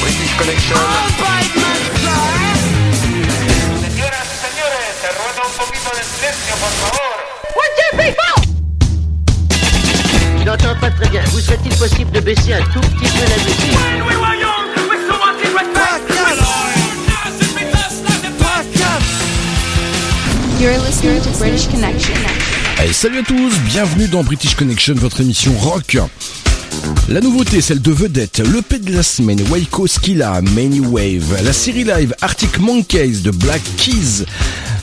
British Connection. Señoras y señores, se ruega un poquito de silencio, por favor. Je n'entends pas très bien. Vous serait-il possible de baisser un tout petit peu la musique You're listening to British Connection. Allez, salut à tous, bienvenue dans British Connection, votre émission rock. La nouveauté, celle de vedette, l'EP de la semaine, Waiko Skilla, Many Wave, la série live Arctic Monkeys de Black Keys.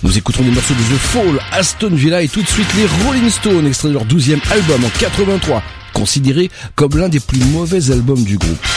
Nous écouterons des morceaux de The Fall, Aston Villa et tout de suite les Rolling Stones, extrait de leur 12e album en 83, considéré comme l'un des plus mauvais albums du groupe.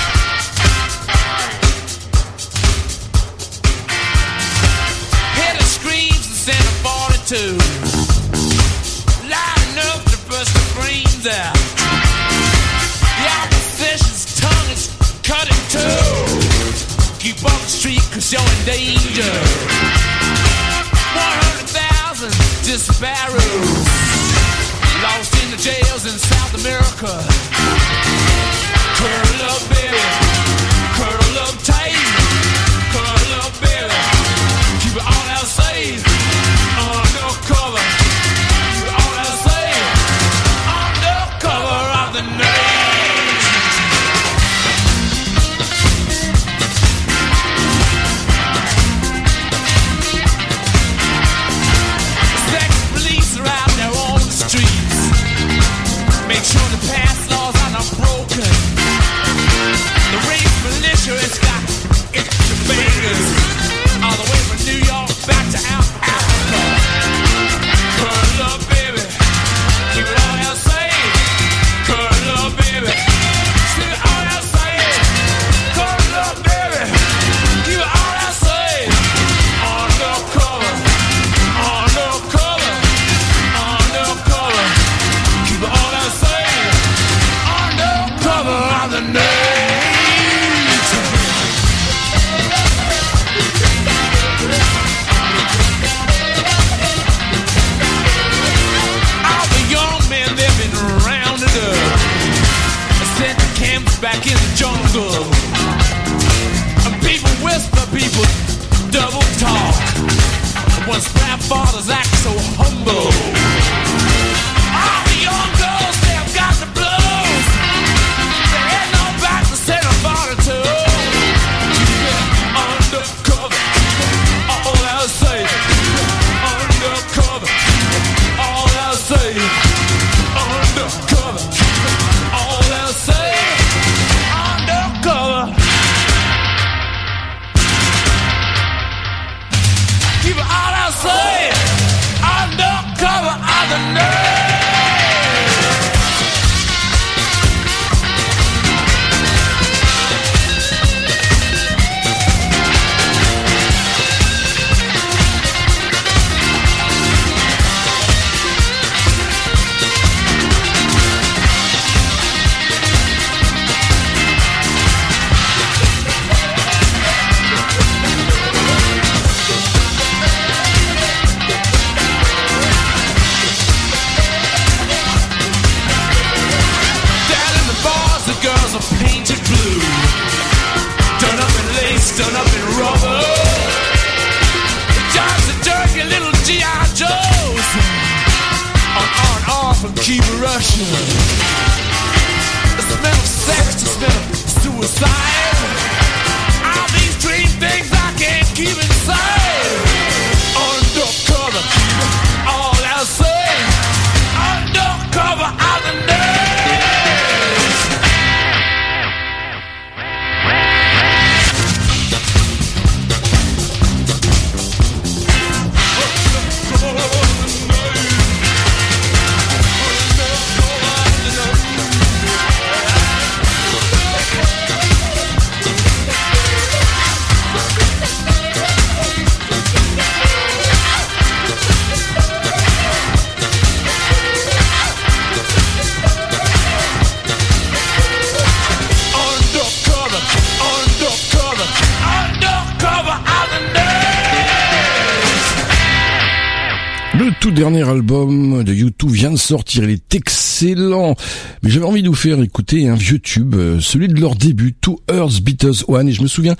Dernier album de YouTube vient de sortir, il est excellent. Mais j'avais envie de vous faire écouter un vieux tube, euh, celui de leur début, Two Earth Beatles One, et je me souviens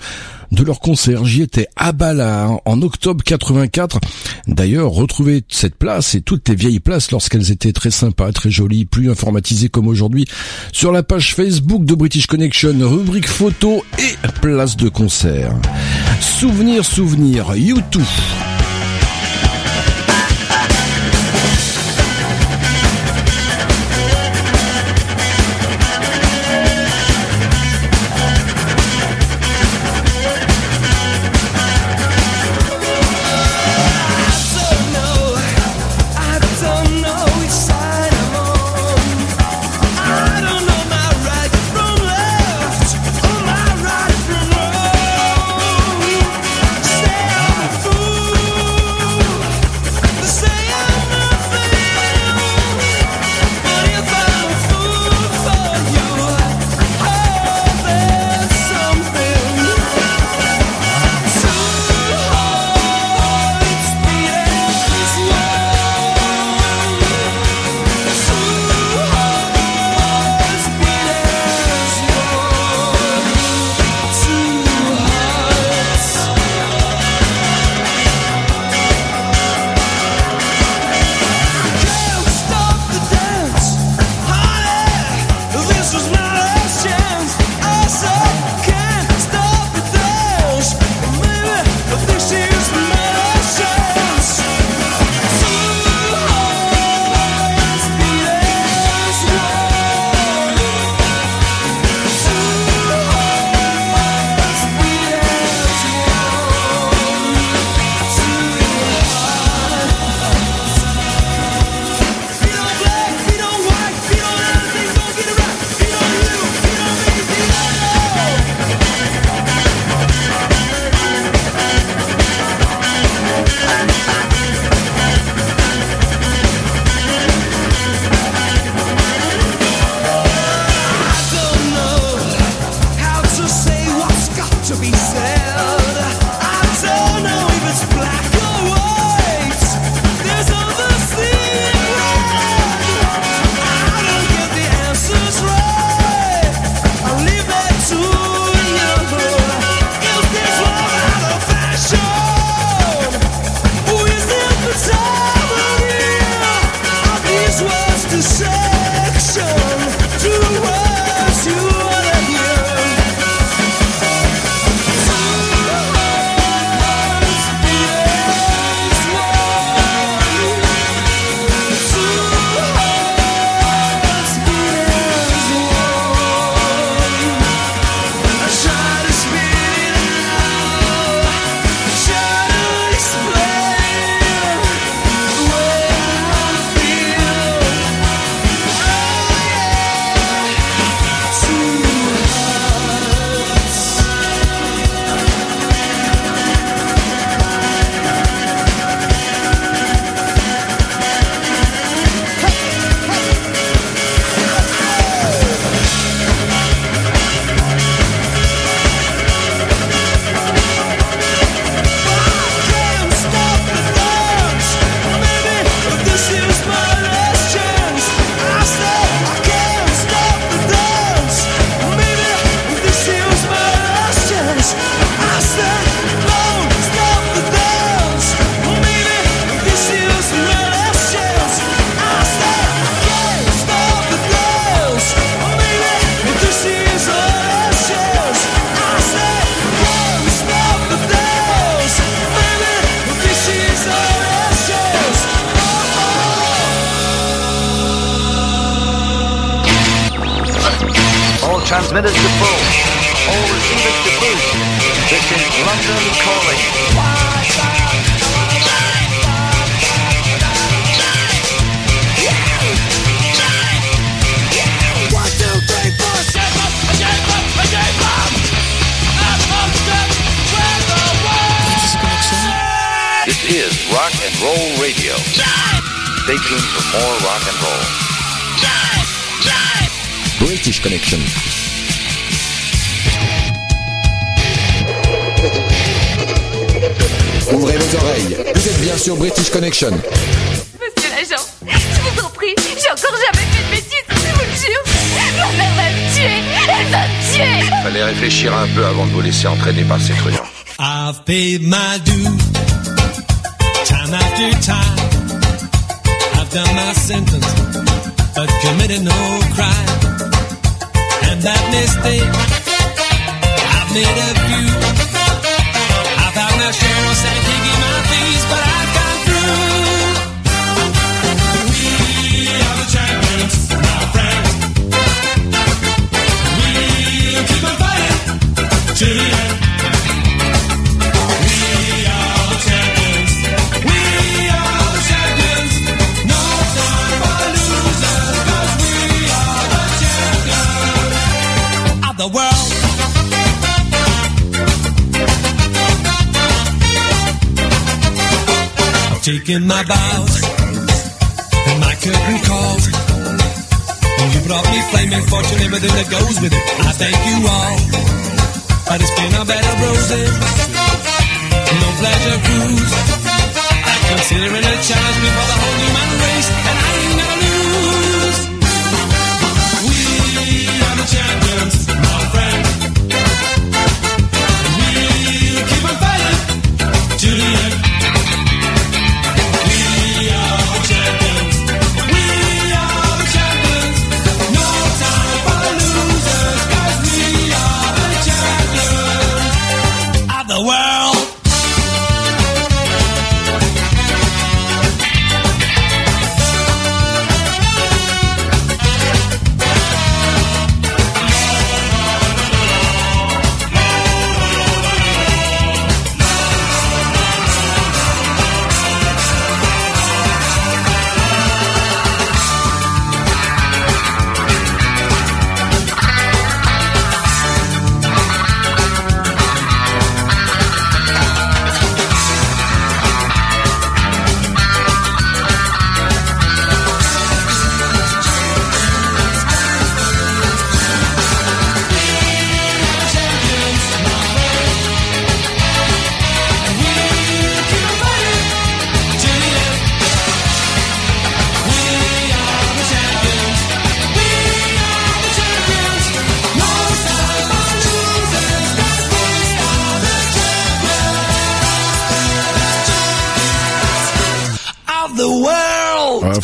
de leur concert. J'y étais à Bala en octobre 84. D'ailleurs, retrouver cette place et toutes les vieilles places lorsqu'elles étaient très sympas, très jolies, plus informatisées comme aujourd'hui, sur la page Facebook de British Connection, rubrique photo et place de concert. Souvenir, souvenir, YouTube. Taken my vows and my curtain calls. You brought me flaming fortune, everything that goes with it. I thank you all. But it's been a bed of roses no pleasure cruise. I consider it a challenge before the whole human race, and I ain't gonna lose. We are the champions, my friend.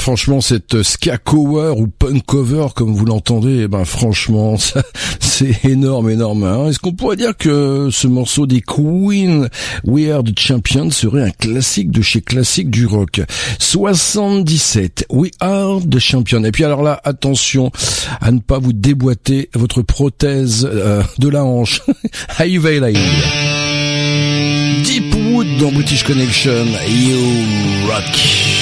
Franchement, cette ska cover ou punk cover, comme vous l'entendez, eh ben franchement, ça, c'est énorme, énorme. hein. Est-ce qu'on pourrait dire que ce morceau des Queen, We Are the Champions, serait un classique de chez classique du rock? 77, We Are the Champions. Et puis alors là, attention à ne pas vous déboîter votre prothèse euh, de la hanche. High Valley. Deepwood dans British Connection, You Rock.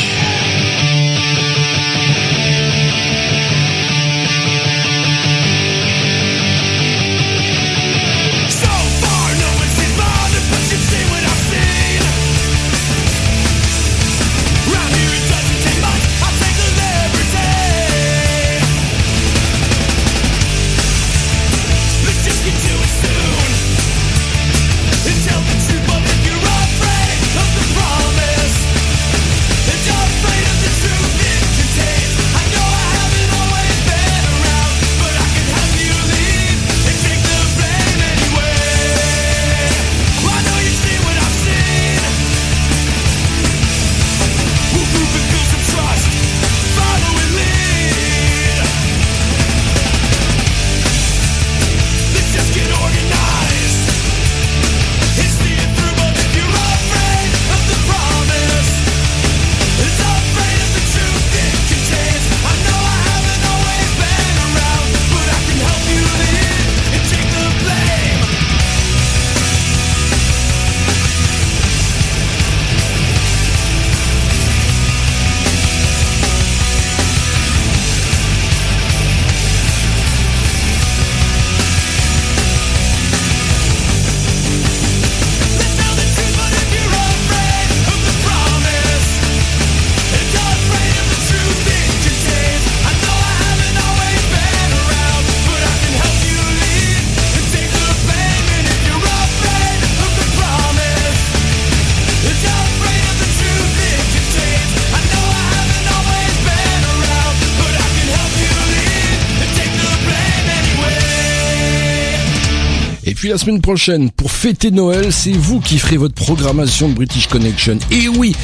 La semaine prochaine, pour fêter Noël, c'est vous qui ferez votre programmation de British Connection. Et oui,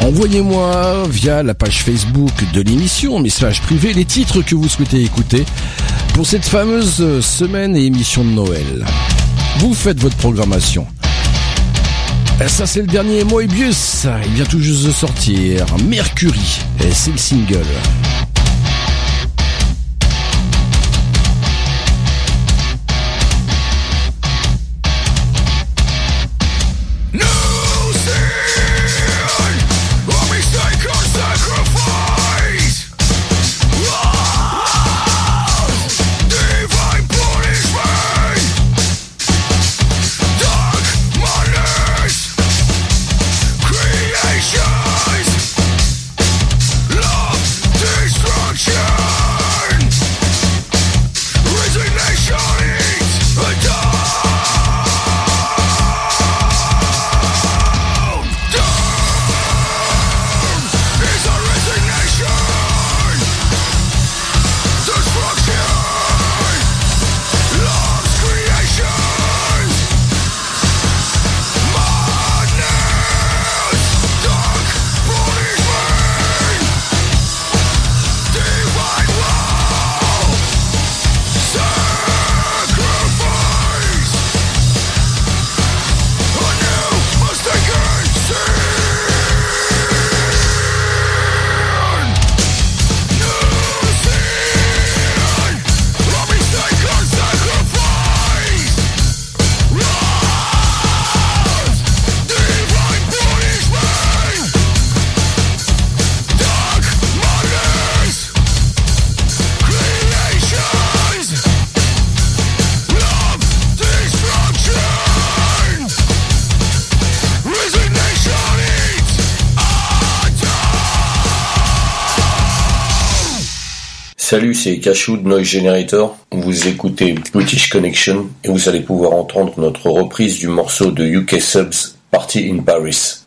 envoyez-moi via la page Facebook de l'émission, message privé, les titres que vous souhaitez écouter pour cette fameuse semaine et émission de Noël. Vous faites votre programmation. Et ça c'est le dernier Moebius, il vient tout juste de sortir. Mercury, et c'est le single. C'est de Noise Generator. Vous écoutez British Connection et vous allez pouvoir entendre notre reprise du morceau de UK Subs Party in Paris.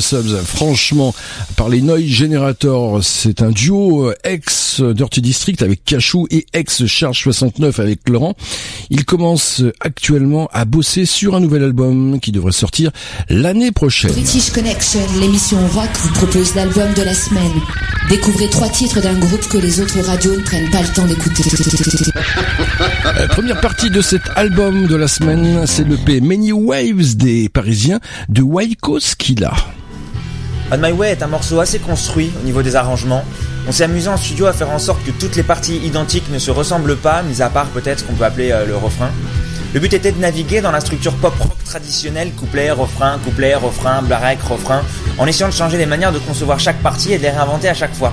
Subs. Franchement, par les Noise Generator, c'est un duo euh, ex Dirty District avec Cachou et ex Charge 69 avec Laurent. Ils commencent actuellement à bosser sur un nouvel album qui devrait sortir l'année prochaine. British Connection, l'émission rock vous propose l'album de la semaine. Découvrez trois titres d'un groupe que les autres radios ne prennent pas le temps d'écouter. La première partie de cet album de la semaine, c'est le P Many Waves des Parisiens de Waiko Skilla. On My Way est un morceau assez construit au niveau des arrangements. On s'est amusé en studio à faire en sorte que toutes les parties identiques ne se ressemblent pas, mis à part peut-être ce qu'on peut appeler euh, le refrain. Le but était de naviguer dans la structure pop-rock traditionnelle, couplet, refrain, couplet, refrain, break, refrain, en essayant de changer les manières de concevoir chaque partie et de les réinventer à chaque fois.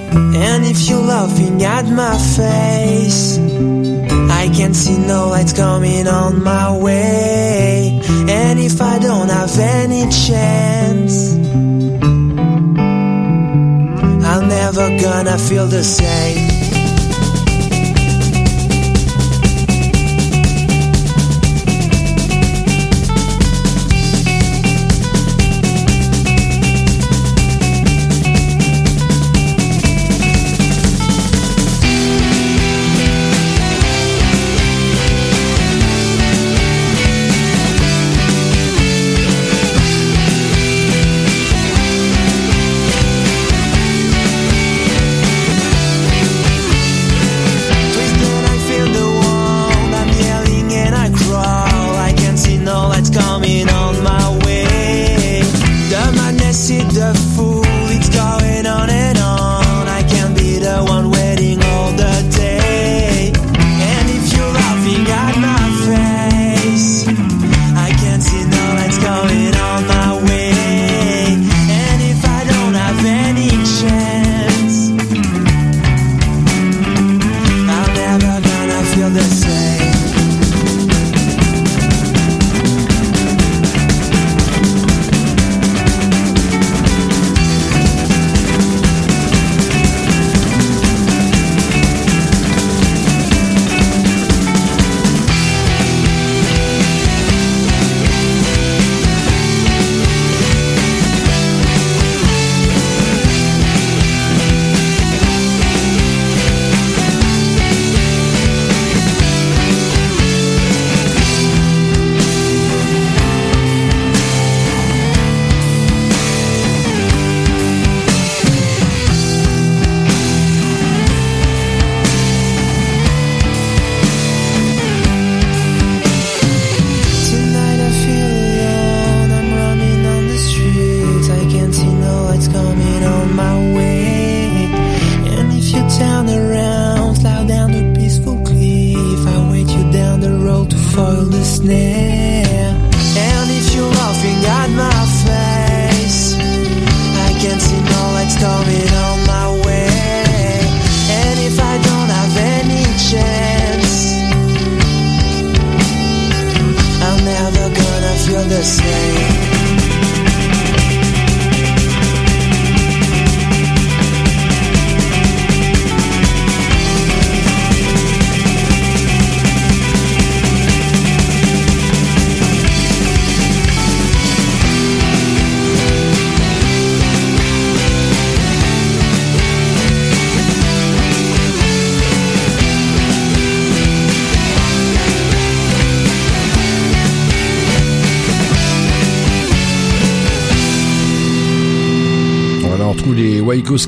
And if you're laughing at my face I can't see no lights coming on my way And if I don't have any chance I'm never gonna feel the same.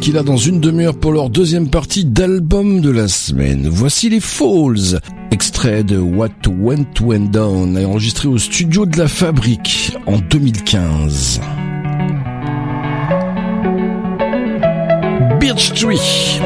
Waiko Skilla dans une demi-heure pour leur deuxième partie d'album de la semaine. Voici les Falls, extrait de What Went Went Down, enregistré au studio de la Fabrique en 2015. Birch Tree.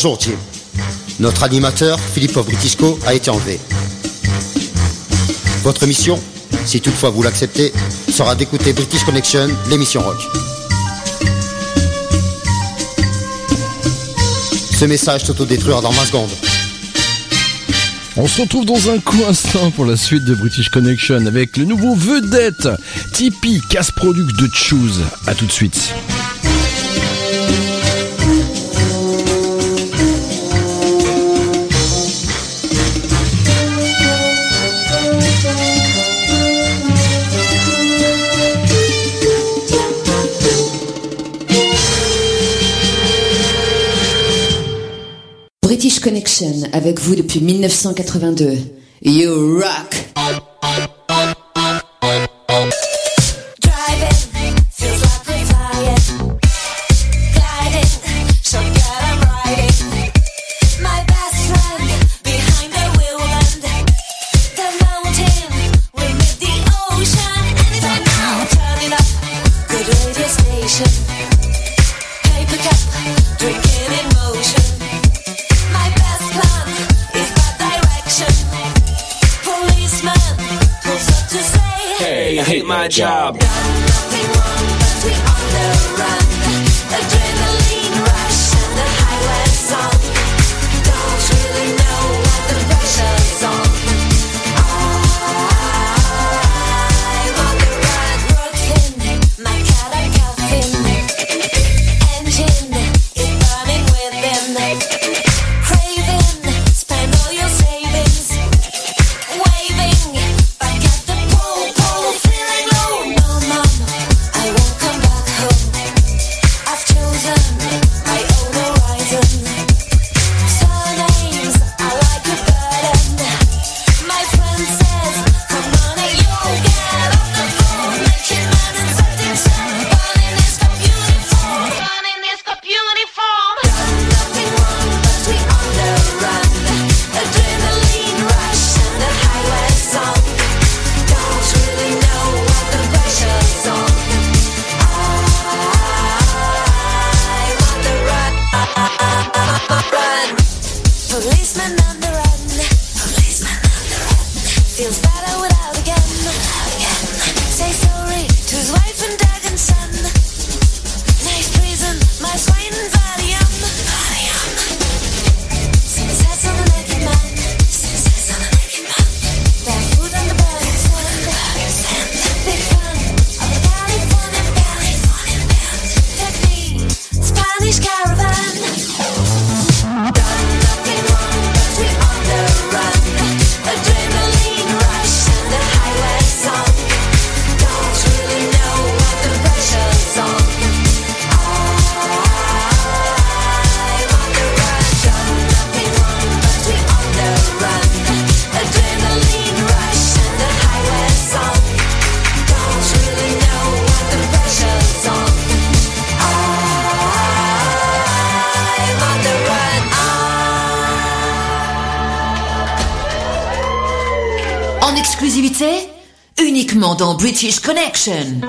Bonjour Jim. Notre animateur, Philippe Britisco, a été enlevé. Votre mission, si toutefois vous l'acceptez, sera d'écouter British Connection, l'émission rock. Ce message s'autodétruira dans 20 secondes. On se retrouve dans un court instant pour la suite de British Connection avec le nouveau vedette Tipeee Casse Product de Choose. A tout de suite. British Connection avec vous depuis 1982. You rock! job. Action.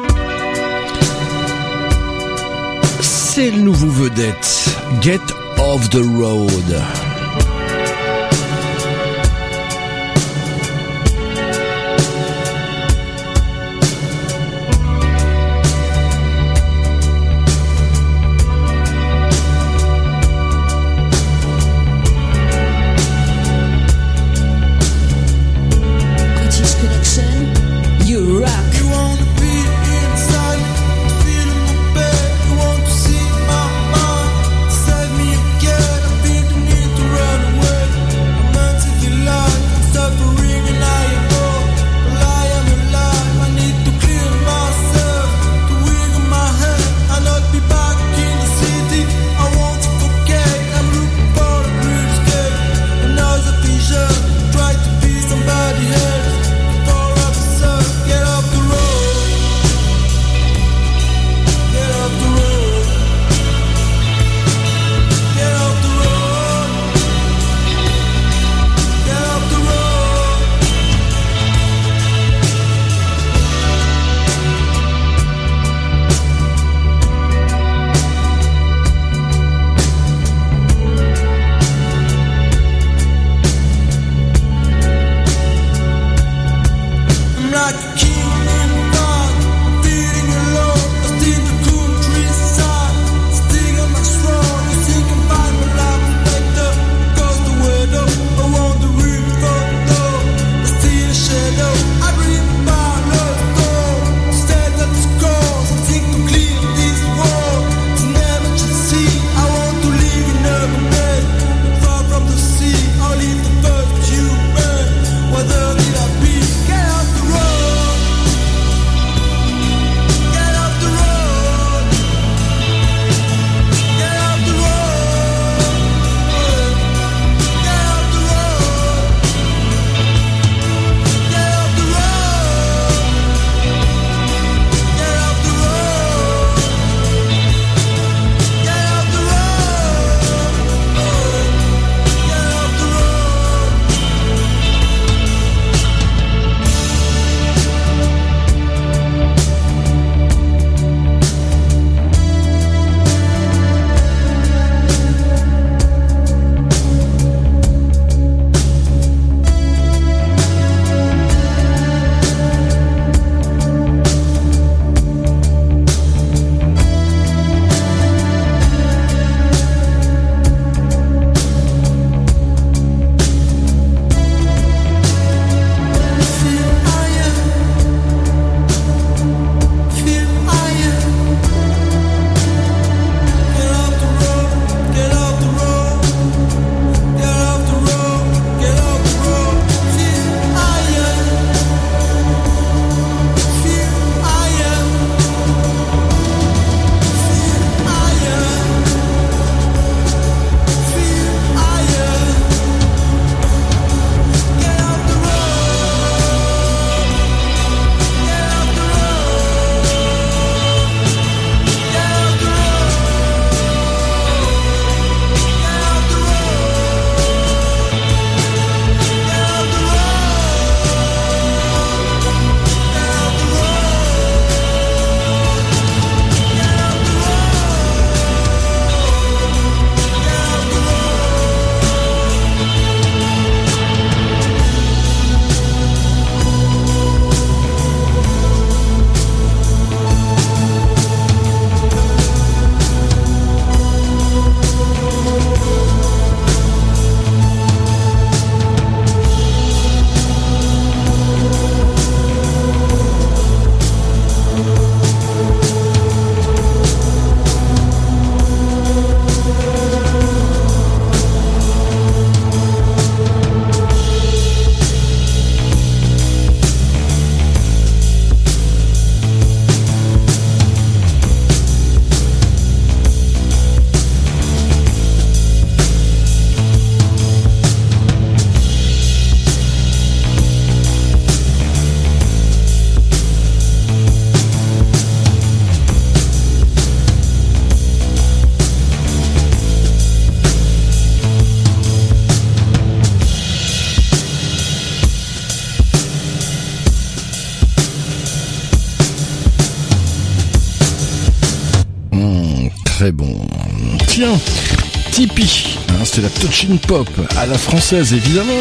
C'était la touching pop à la française évidemment.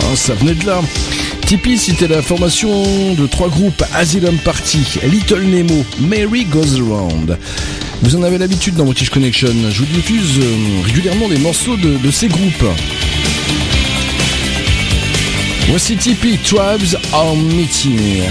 Hein, ça venait de là. Tipeee, c'était la formation de trois groupes Asylum Party, Little Nemo, Mary Goes Around. Vous en avez l'habitude dans British Connection. Je vous diffuse euh, régulièrement des morceaux de, de ces groupes. Voici Tipeee, Tribes are Meeting.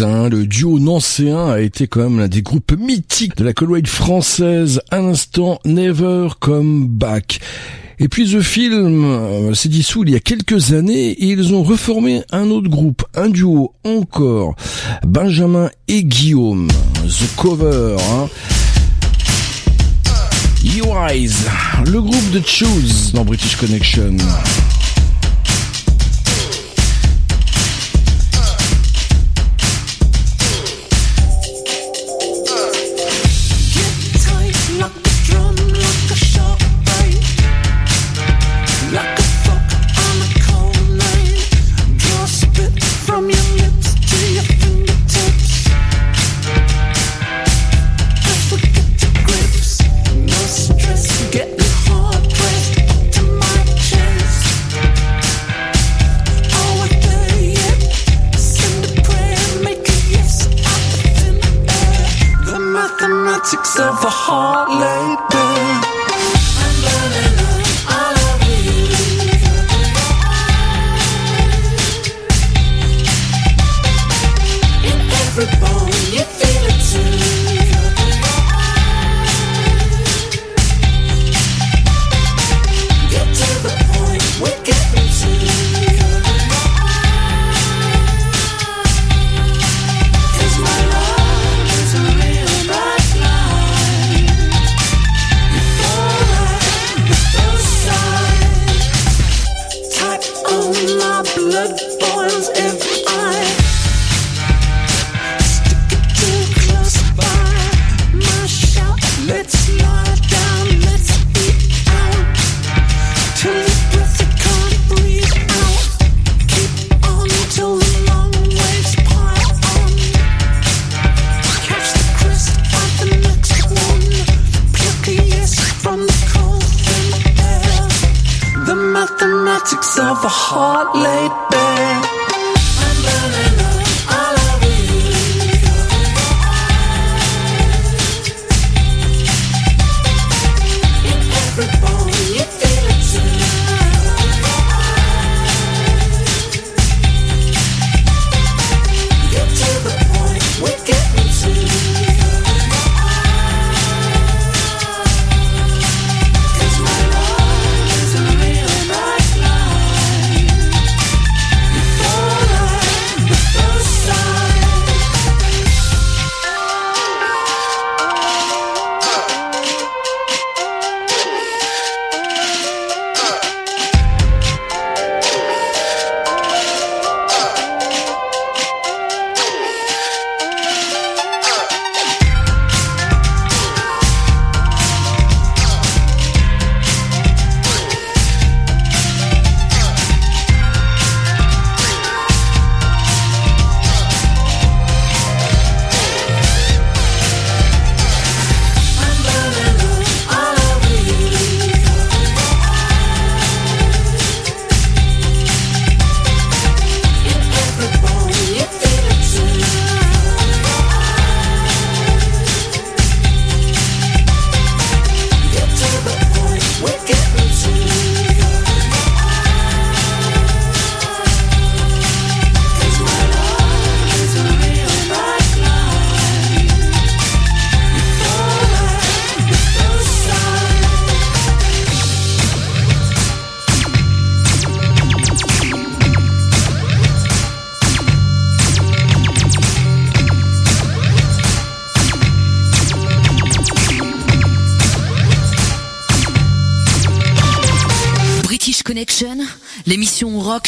Hein. Le duo nancéen a été quand même l'un des groupes mythiques de la Colwade française. Un instant, Never Come Back. Et puis The Film euh, s'est dissous il y a quelques années et ils ont reformé un autre groupe, un duo encore, Benjamin et Guillaume, The Cover. Hein. You Eyes, le groupe de Choose dans British Connection. of a heart like. Of a heart laid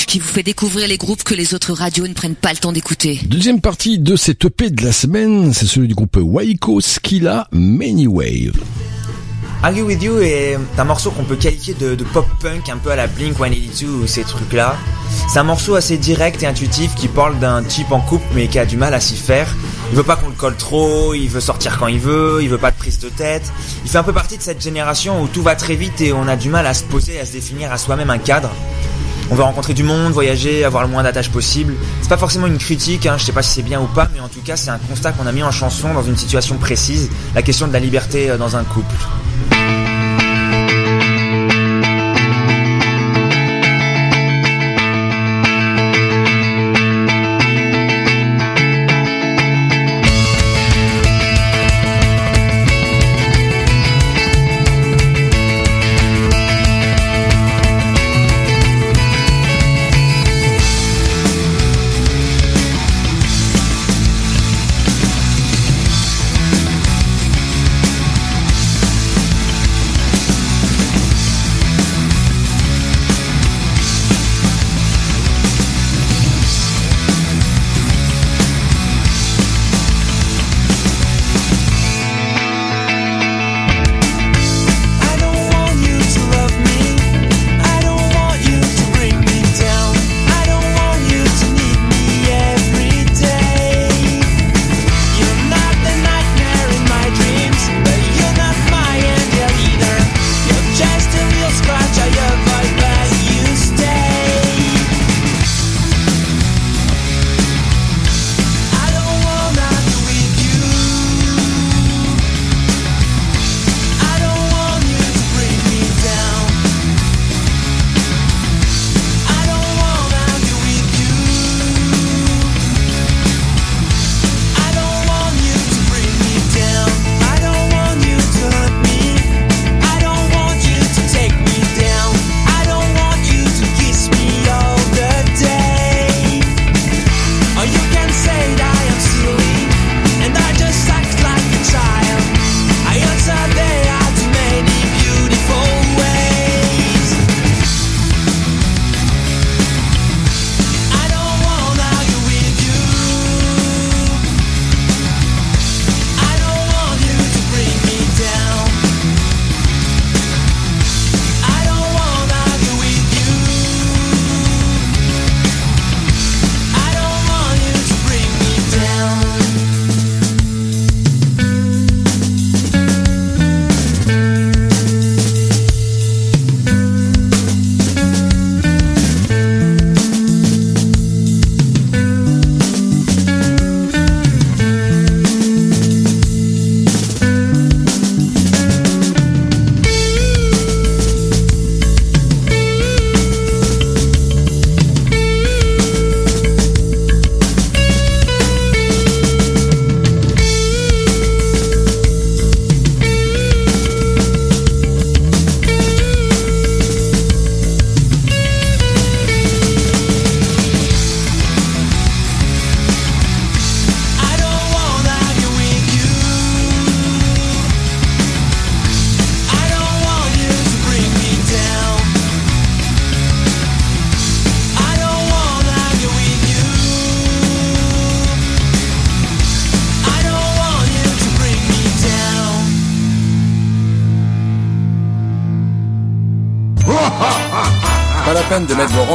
qui vous fait découvrir les groupes que les autres radios ne prennent pas le temps d'écouter. Deuxième partie de cette EP de la semaine, c'est celui du groupe Waiko Skilla Many Wave. Argue With You est un morceau qu'on peut qualifier de, de pop-punk, un peu à la Blink 182 ou ces trucs-là. C'est un morceau assez direct et intuitif qui parle d'un type en couple mais qui a du mal à s'y faire. Il veut pas qu'on le colle trop, il veut sortir quand il veut, il veut pas de prise de tête. Il fait un peu partie de cette génération où tout va très vite et on a du mal à se poser, à se définir à soi-même un cadre. On veut rencontrer du monde, voyager, avoir le moins d'attaches possible. C'est pas forcément une critique, hein, je sais pas si c'est bien ou pas, mais en tout cas c'est un constat qu'on a mis en chanson dans une situation précise, la question de la liberté euh, dans un couple.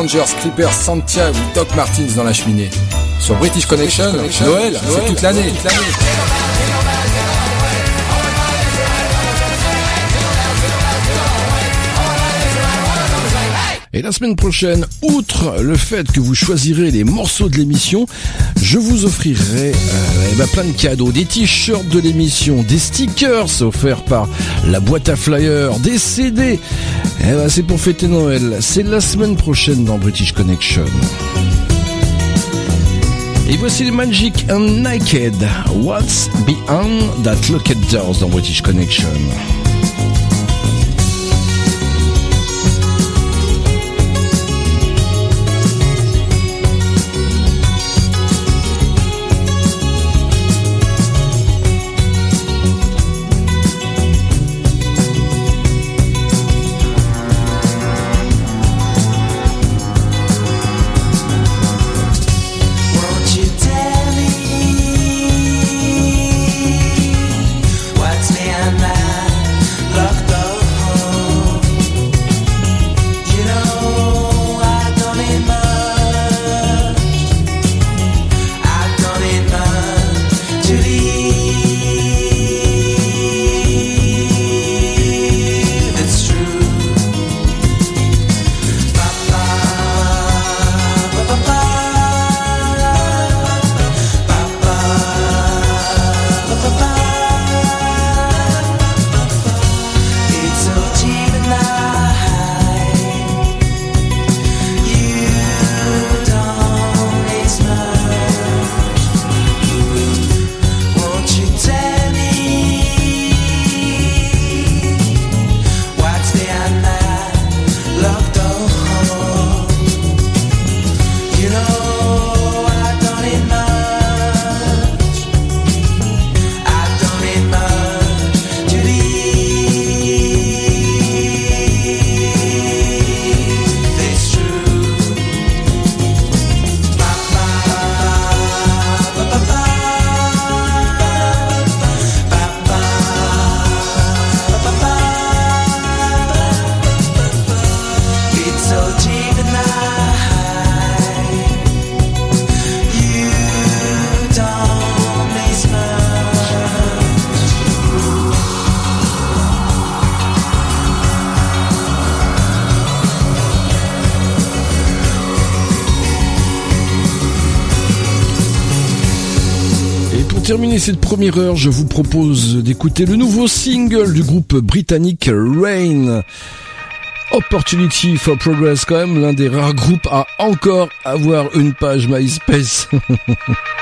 Rangers, Clippers, Santia ou Doc Martins dans la cheminée. Sur British Connection, Noël, c'est toute l'année. Et la semaine prochaine, outre le fait que vous choisirez les morceaux de l'émission, je vous offrirai euh, eh ben, plein de cadeaux, des t-shirts de l'émission, des stickers offerts par la boîte à flyers, des CD. Eh ben, c'est pour fêter Noël. C'est la semaine prochaine dans British Connection. Et voici les Magic and Naked. What's behind that locked doors dans British Connection? Cette première heure, je vous propose d'écouter le nouveau single du groupe britannique Rain. Opportunity for Progress, quand même l'un des rares groupes à encore avoir une page MySpace.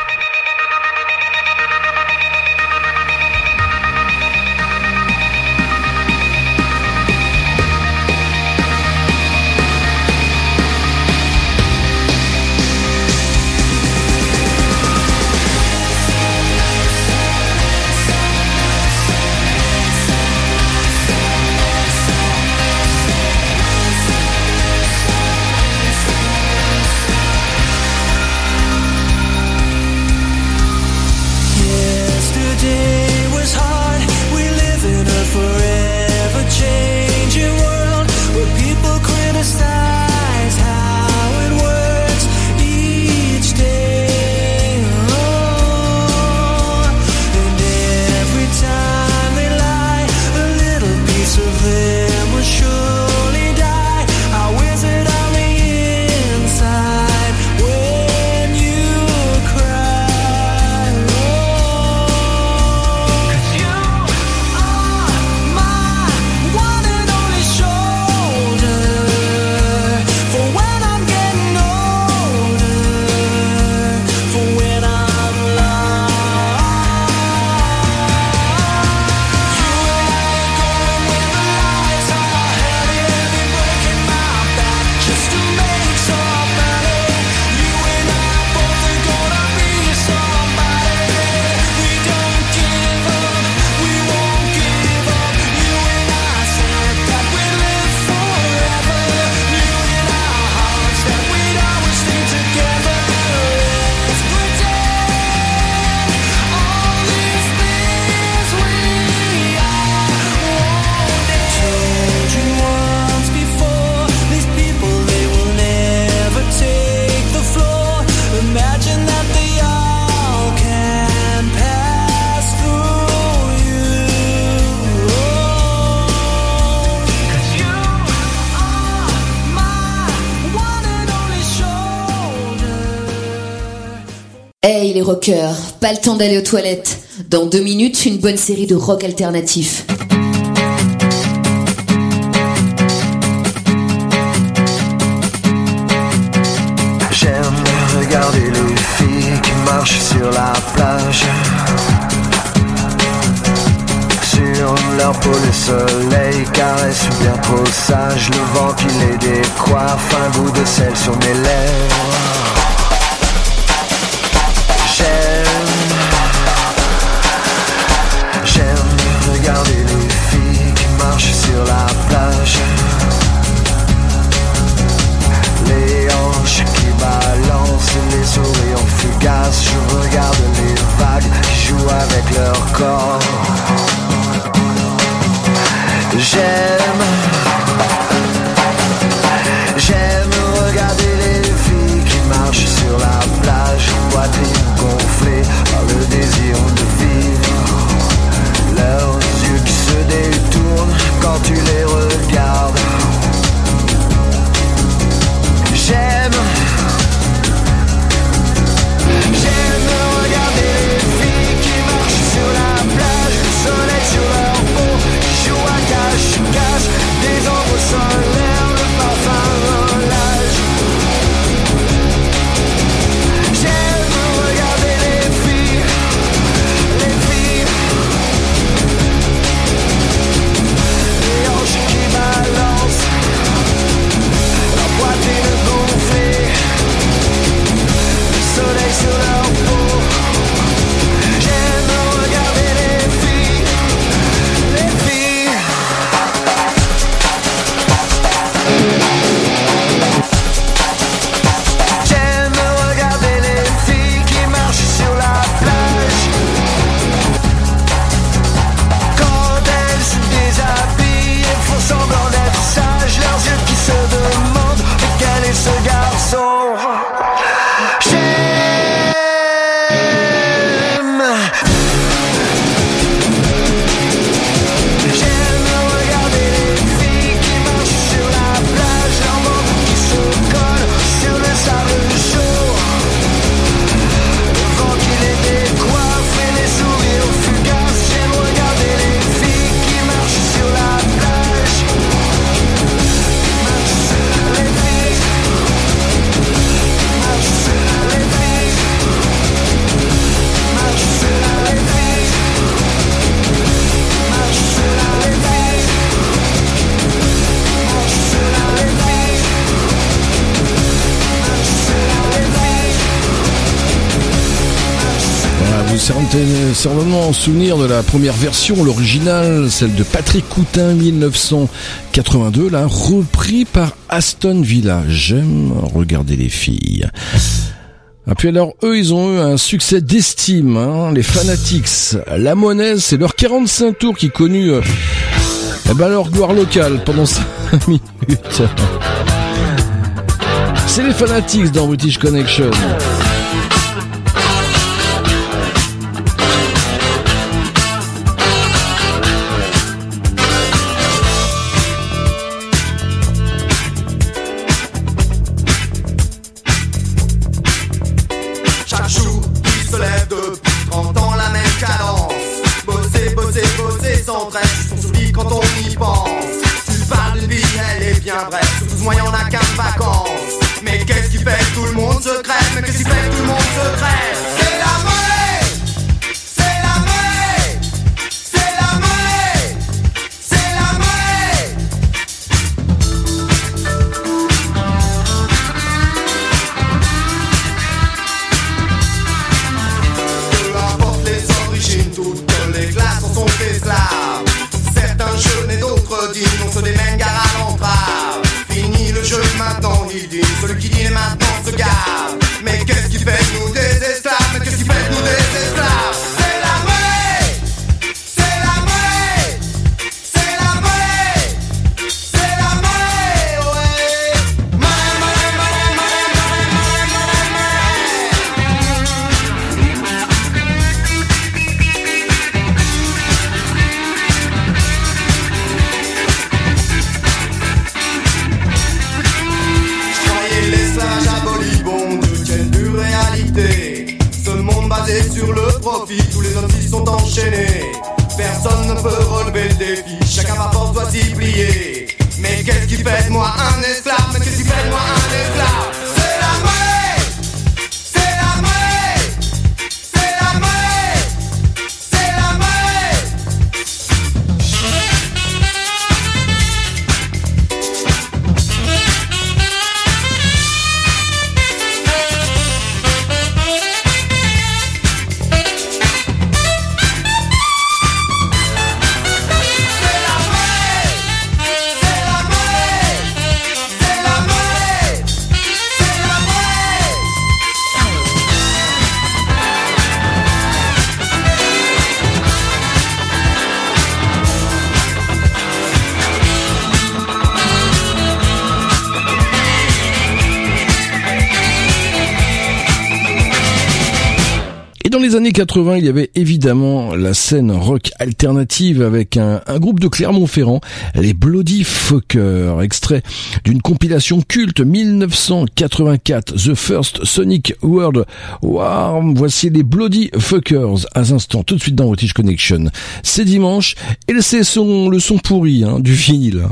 pas le temps d'aller aux toilettes. Dans deux minutes, une bonne série de rock alternatif. J'aime regarder les filles qui marchent sur la plage. Sur leur peau, le soleil caresse bien trop sage. Le vent qui les décoiffe, un bout de sel sur mes lèvres. j'ai les sourires fugaces Je regarde les vagues qui jouent avec leur corps. J'aime J'aime regarder les filles qui marchent sur la plage Poitrine gonflée par le désir de vivre. Leurs yeux qui se détournent quand tu les regardes. vous certainement souvenir de la première version, l'originale, celle de Patrick Coutin 1982, là, repris par Aston Villa. J'aime regarder les filles. Ah, puis alors, eux, ils ont eu un succès d'estime, hein. les Fanatics. La Monnaie, c'est leur 45 tours qui connut, euh, eh ben, leur gloire locale pendant 5 minutes. C'est les Fanatics dans British Connection. 80, il y avait évidemment la scène rock alternative avec un, groupe de Clermont-Ferrand, les Bloody Fuckers, extrait d'une compilation culte 1984, The First Sonic World War. Voici les Bloody Fuckers à l'instant, tout de suite dans British Connection. C'est dimanche et c'est son, le son pourri hein, du vinyle.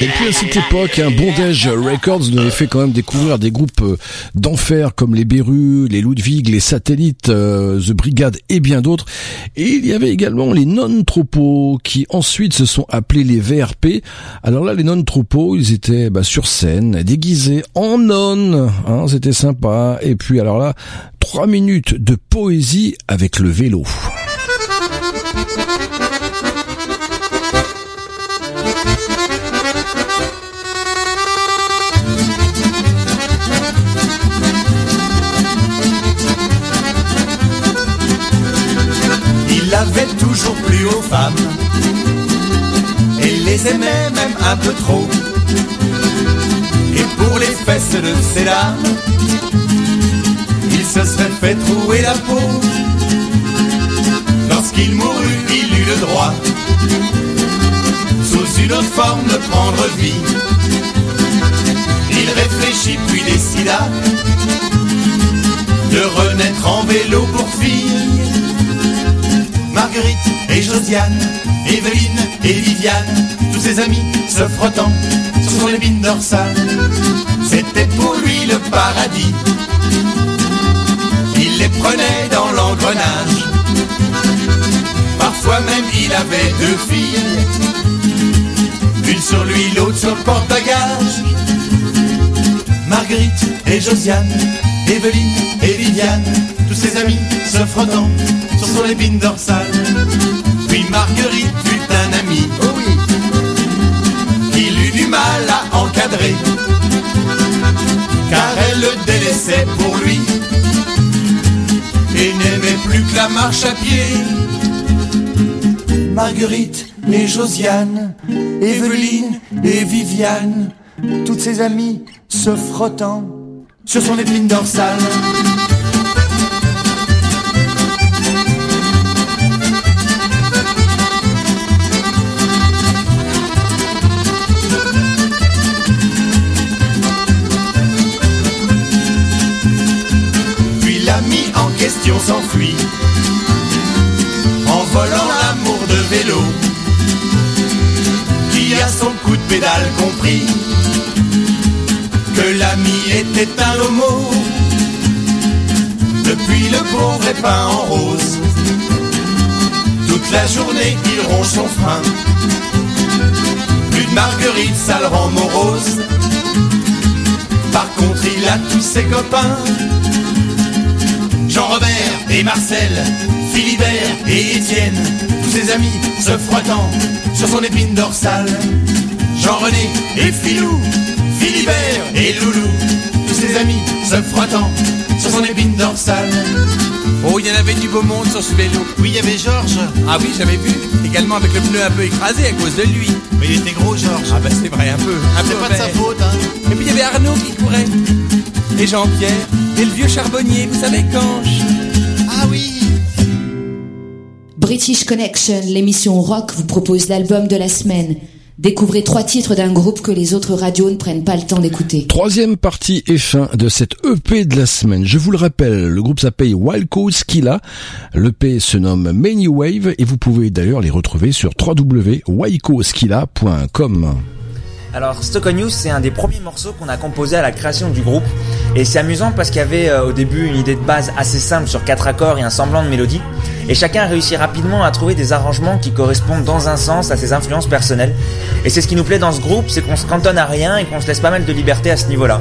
Et puis à cette époque, un Bondage Records nous avait fait quand même découvrir des groupes euh, d'enfer comme les Berus, les Ludwig, les Satellites, euh, The Brigade et bien d'autres. Et il y avait également les Non-Tropos qui ensuite se sont appelés les VRP. Alors là, les Non-Tropos, ils étaient bah, sur scène, déguisés en non, hein, c'était sympa. Et puis alors là, trois minutes de poésie avec le vélo. Avait toujours plu aux femmes et les aimait même un peu trop. Et pour les fesses de ses dames, il se serait fait trouer la peau. Lorsqu'il mourut, il eut le droit, sous une autre forme, de prendre vie. Il réfléchit puis décida de renaître en vélo pour fille. Marguerite et Josiane, Evelyne et Viviane, tous ses amis se frottant sur les bines dorsales. C'était pour lui le paradis. Il les prenait dans l'engrenage. Parfois même il avait deux filles. Une sur lui, l'autre sur le porte-bagages. Marguerite et Josiane, Evelyne et Viviane, tous ses amis se frottant sur son épine dorsale. Puis Marguerite fut un ami, oh oui, qu'il eut du mal à encadrer, car elle le délaissait pour lui et n'aimait plus que la marche à pied. Marguerite et Josiane, Evelyne et Viviane, toutes ses amies se frottant sur son épine dorsale. s'enfuit. En volant l'amour de vélo qui a son coup de pédale compris. Que l'ami était un homo depuis le pauvre est peint en rose. Toute la journée il ronge son frein. Plus marguerite ça le rend morose. Par contre il a tous ses copains. Jean Robert et Marcel, Philibert et Étienne, tous ses amis se frottant sur son épine dorsale. Jean-René et Philou, Philibert et Loulou, tous ses amis se frottant sur son épine dorsale. Oh, il y en avait du beau monde sur ce vélo. Oui, il y avait Georges. Ah oui, j'avais vu. Également avec le pneu un peu écrasé à cause de lui. Mais il était gros, Georges. Ah bah c'est vrai, un peu. Un peu C'est pas de sa faute, hein. Et puis il y avait Arnaud qui courait. Et Jean-Pierre. Et le vieux charbonnier, vous savez, Canche. Ah oui. British Connection, l'émission rock, vous propose l'album de la semaine. Découvrez trois titres d'un groupe que les autres radios ne prennent pas le temps d'écouter. Troisième partie et fin de cette EP de la semaine. Je vous le rappelle, le groupe s'appelle Wildco Skilla. L'EP se nomme Many Wave et vous pouvez d'ailleurs les retrouver sur www.wildcoskilla.com. Alors Stock on You c'est un des premiers morceaux qu'on a composé à la création du groupe. Et c'est amusant parce qu'il y avait euh, au début une idée de base assez simple sur quatre accords et un semblant de mélodie. Et chacun réussit rapidement à trouver des arrangements qui correspondent dans un sens à ses influences personnelles. Et c'est ce qui nous plaît dans ce groupe c'est qu'on se cantonne à rien et qu'on se laisse pas mal de liberté à ce niveau là.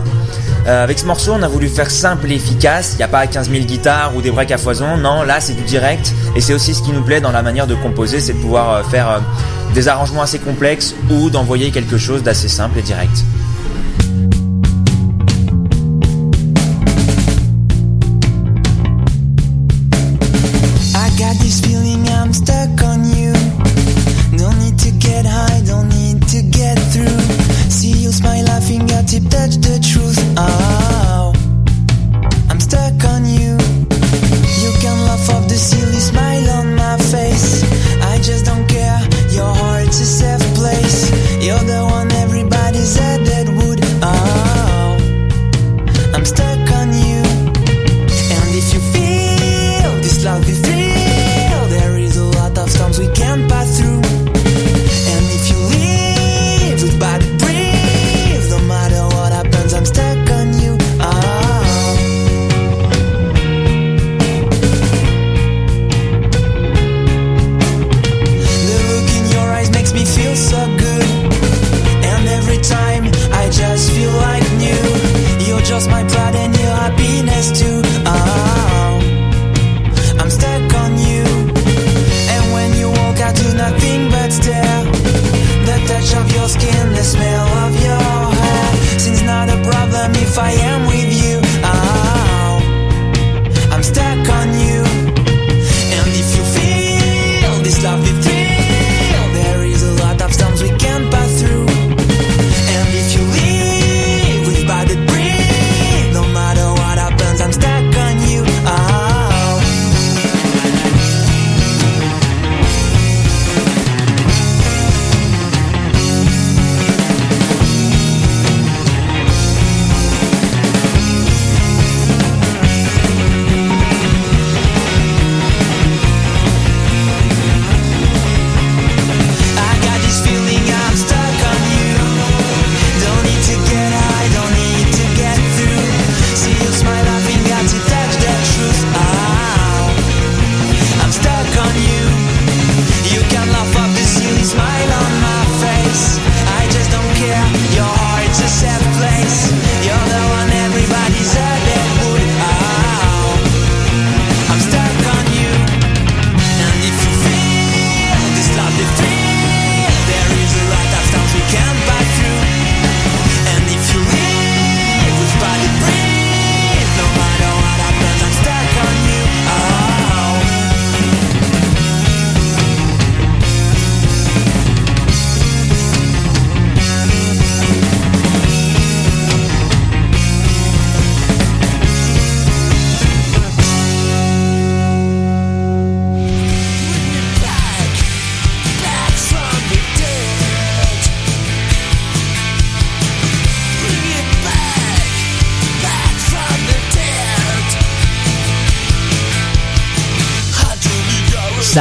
avec ce morceau on a voulu faire simple et efficace, il n'y a pas 15 000 guitares ou des breaks à foison, non là c'est du direct. Et c'est aussi ce qui nous plaît dans la manière de composer c'est de pouvoir euh, faire euh, des arrangements assez complexes ou d'envoyer quelque chose d'assez simple et direct.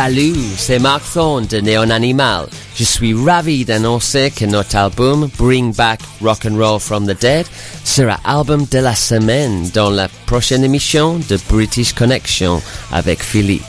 Salut, c'est Marc Thorne de Neon Animal. Je suis ravi d'annoncer que notre album Bring Back Rock and Roll from the Dead sera album de la semaine dans la prochaine émission de British Connection avec Philippe.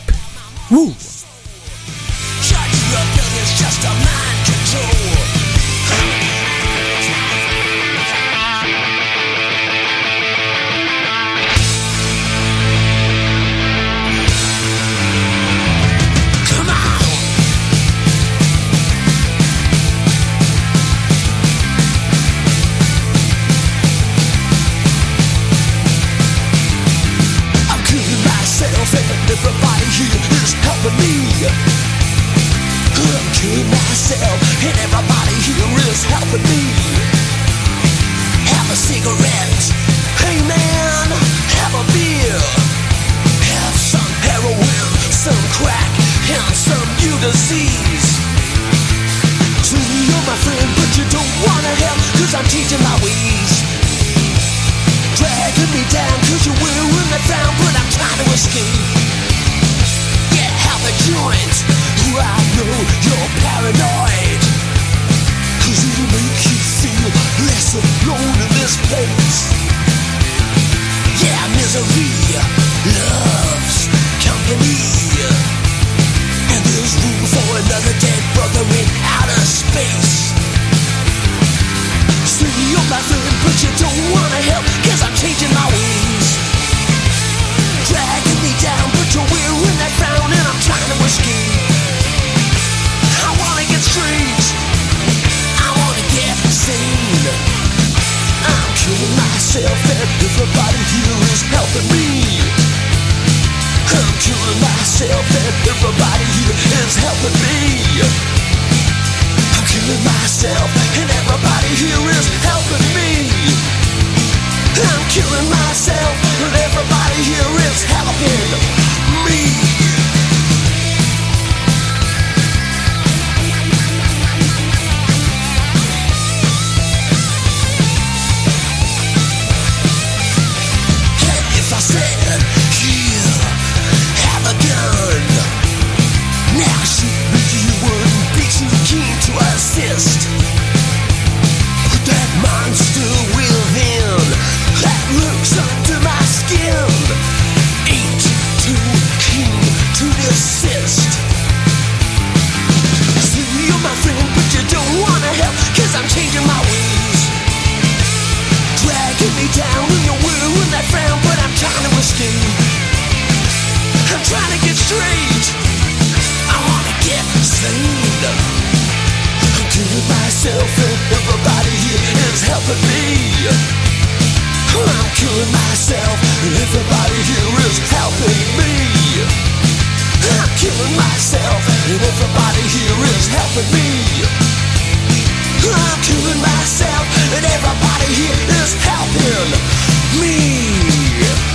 I'm killing myself, and everybody here is helping me. I'm killing myself, and everybody here is helping me. I'm killing myself, and everybody here is helping me.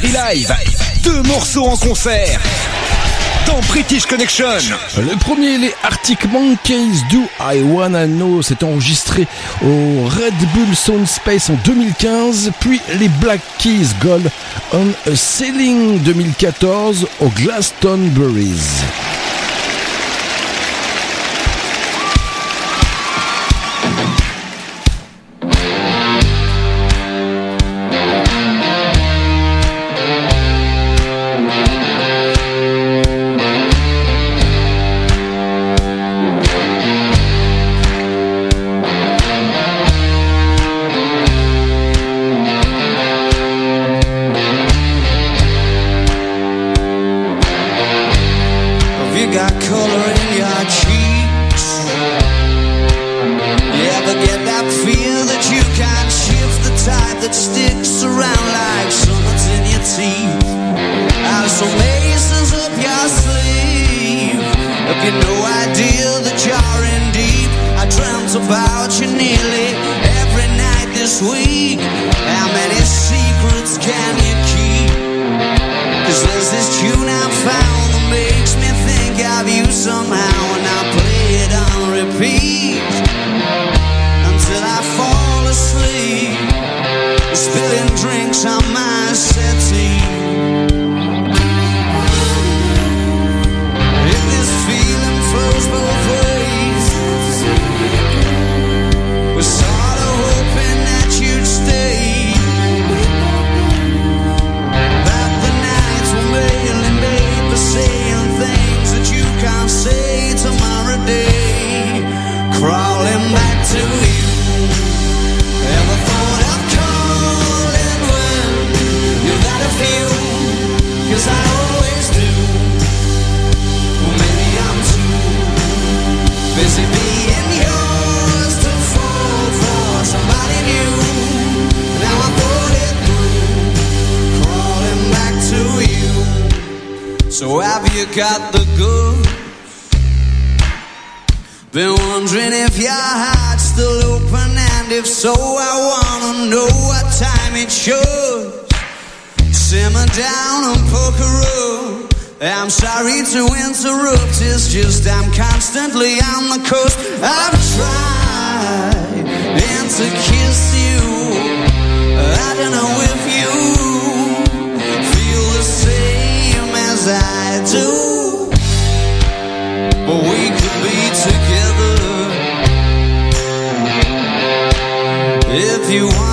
live, deux morceaux en concert. Dans British Connection. Le premier, les Arctic Monkeys Do I Wanna Know, s'est enregistré au Red Bull Sound Space en 2015, puis les Black Keys Gold on a Sailing 2014 au Glastonbury's. time it shows. Simmer down on poker room. I'm sorry to interrupt, it's just I'm constantly on the coast. I've tried and to kiss you. I don't know if you feel the same as I do. But we could be together if you want.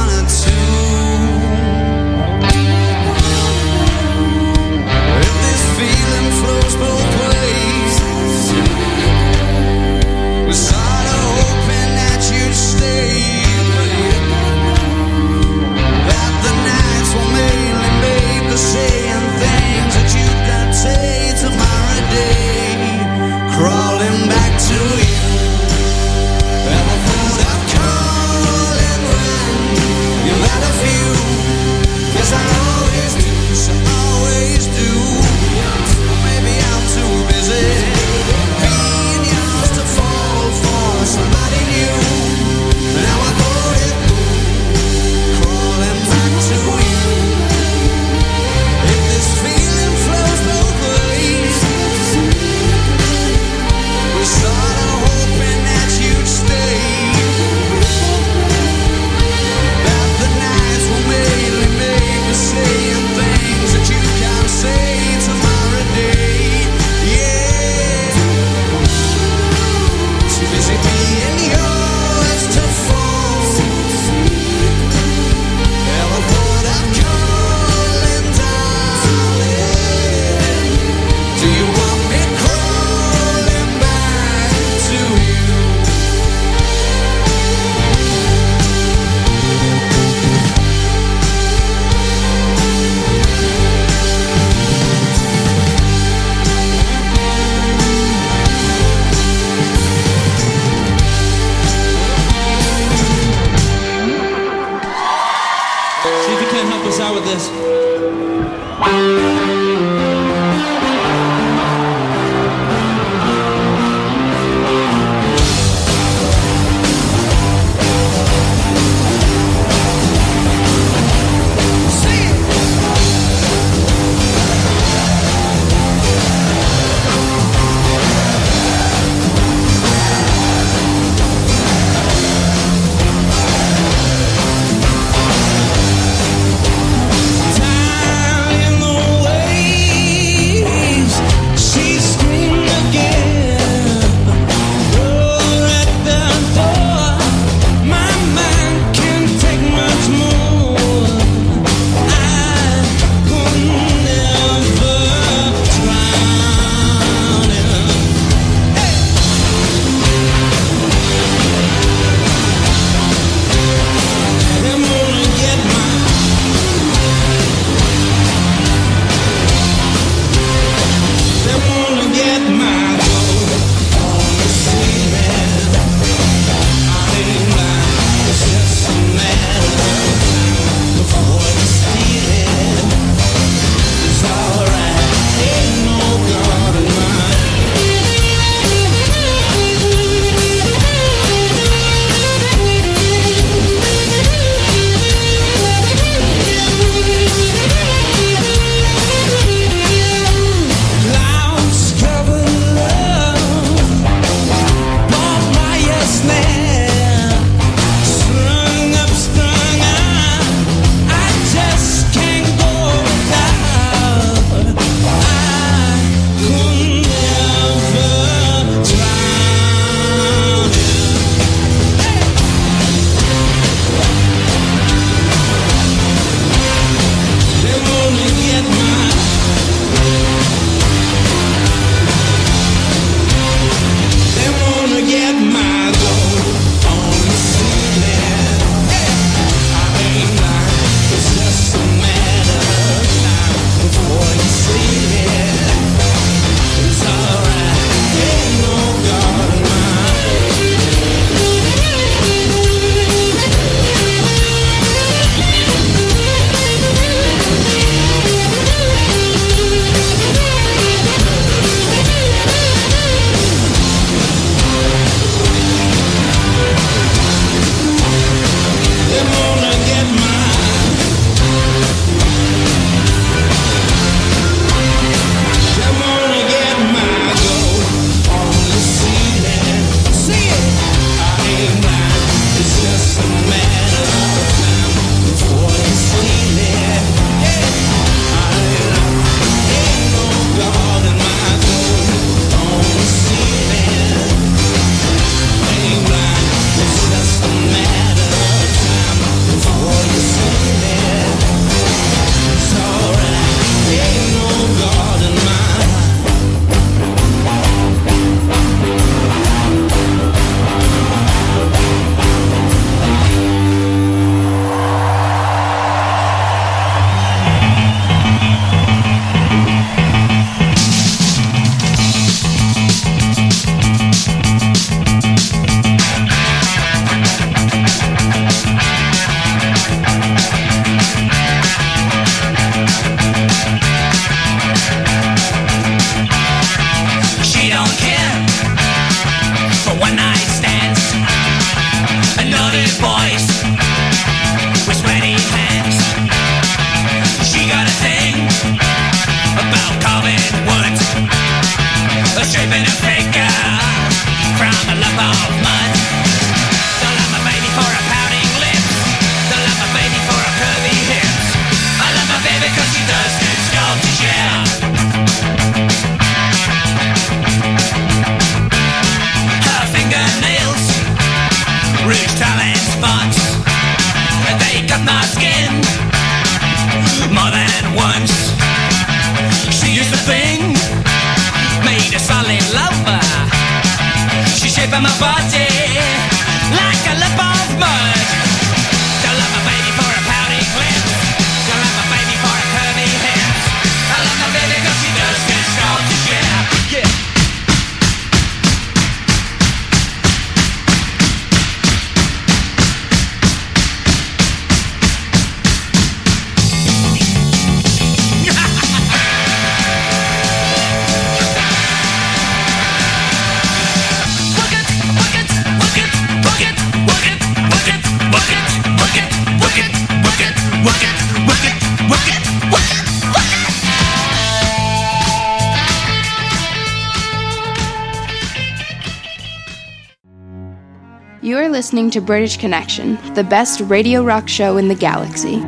Listening to British Connection, the best radio rock show in the galaxy.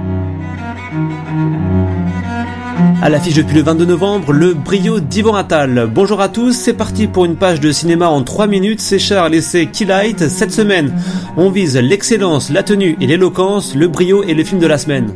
À l'affiche depuis le 22 novembre, le brio d'Yvan Attal. Bonjour à tous, c'est parti pour une page de cinéma en 3 minutes. C'est Charles et Keylight. Cette semaine, on vise l'excellence, la tenue et l'éloquence. Le brio est le film de la semaine.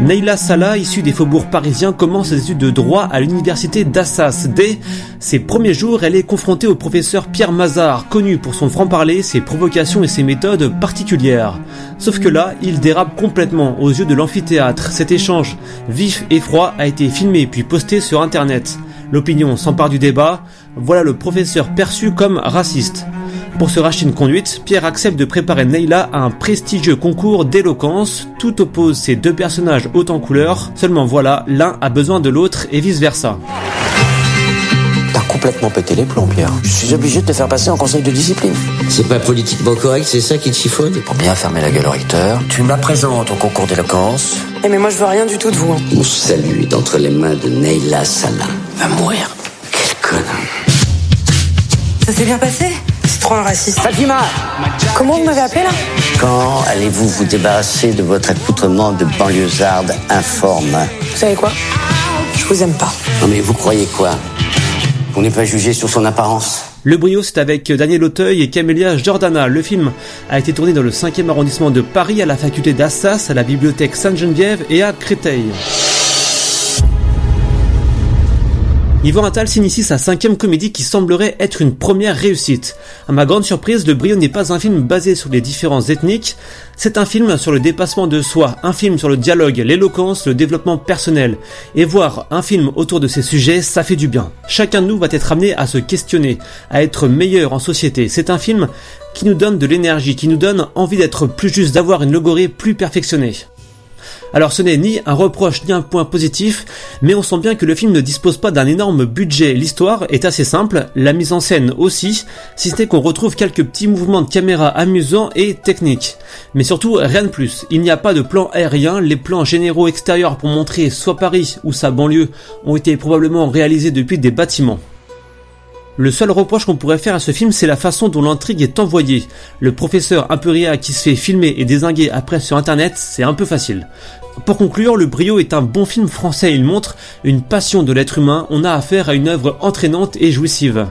Neila Salah, issue des faubourgs parisiens, commence ses études de droit à l'université d'Assas. Dès ses premiers jours, elle est confrontée au professeur Pierre Mazard, connu pour son franc-parler, ses provocations et ses méthodes particulières. Sauf que là, il dérape complètement aux yeux de l'amphithéâtre. Cet échange vif et froid a été filmé puis posté sur internet. L'opinion s'empare du débat. Voilà le professeur perçu comme raciste. Pour se racheter une conduite, Pierre accepte de préparer Neila à un prestigieux concours d'éloquence. Tout oppose ces deux personnages haut en couleur. Seulement voilà, l'un a besoin de l'autre et vice versa. T'as complètement pété les plombs, Pierre. Je suis obligé de te faire passer en conseil de discipline. C'est pas politiquement correct, c'est ça qui te chiffonne? Pour bien fermer la gueule au recteur, tu me la présentes au concours d'éloquence. Eh mais moi je veux rien du tout de vous. hein. Mon salut est entre les mains de Neila Salah. Va mourir. Quel connard. Ça s'est bien passé? C'est trop un raciste. Fatima Comment vous m'avez appelé là? Quand allez-vous vous débarrasser de votre accoutrement de banlieusarde informe Vous savez quoi? Je vous aime pas. Non mais vous croyez quoi? On n'est pas jugé sur son apparence Le brio, c'est avec Daniel Auteuil et Camélia Jordana. Le film a été tourné dans le 5e arrondissement de Paris, à la faculté d'Assas, à la bibliothèque Sainte-Geneviève et à Créteil. Yvan Attal s'initie sa cinquième comédie qui semblerait être une première réussite. À ma grande surprise, Le Brio n'est pas un film basé sur les différences ethniques, c'est un film sur le dépassement de soi, un film sur le dialogue, l'éloquence, le développement personnel. Et voir un film autour de ces sujets, ça fait du bien. Chacun de nous va être amené à se questionner, à être meilleur en société. C'est un film qui nous donne de l'énergie, qui nous donne envie d'être plus juste, d'avoir une logorée plus perfectionnée. Alors ce n'est ni un reproche ni un point positif, mais on sent bien que le film ne dispose pas d'un énorme budget. L'histoire est assez simple, la mise en scène aussi, si ce n'est qu'on retrouve quelques petits mouvements de caméra amusants et techniques. Mais surtout, rien de plus. Il n'y a pas de plan aérien, les plans généraux extérieurs pour montrer soit Paris ou sa banlieue ont été probablement réalisés depuis des bâtiments. Le seul reproche qu'on pourrait faire à ce film, c'est la façon dont l'intrigue est envoyée. Le professeur un peu ria qui se fait filmer et désinguer après sur internet, c'est un peu facile. Pour conclure, Le Brio est un bon film français. Il montre une passion de l'être humain. On a affaire à une œuvre entraînante et jouissive.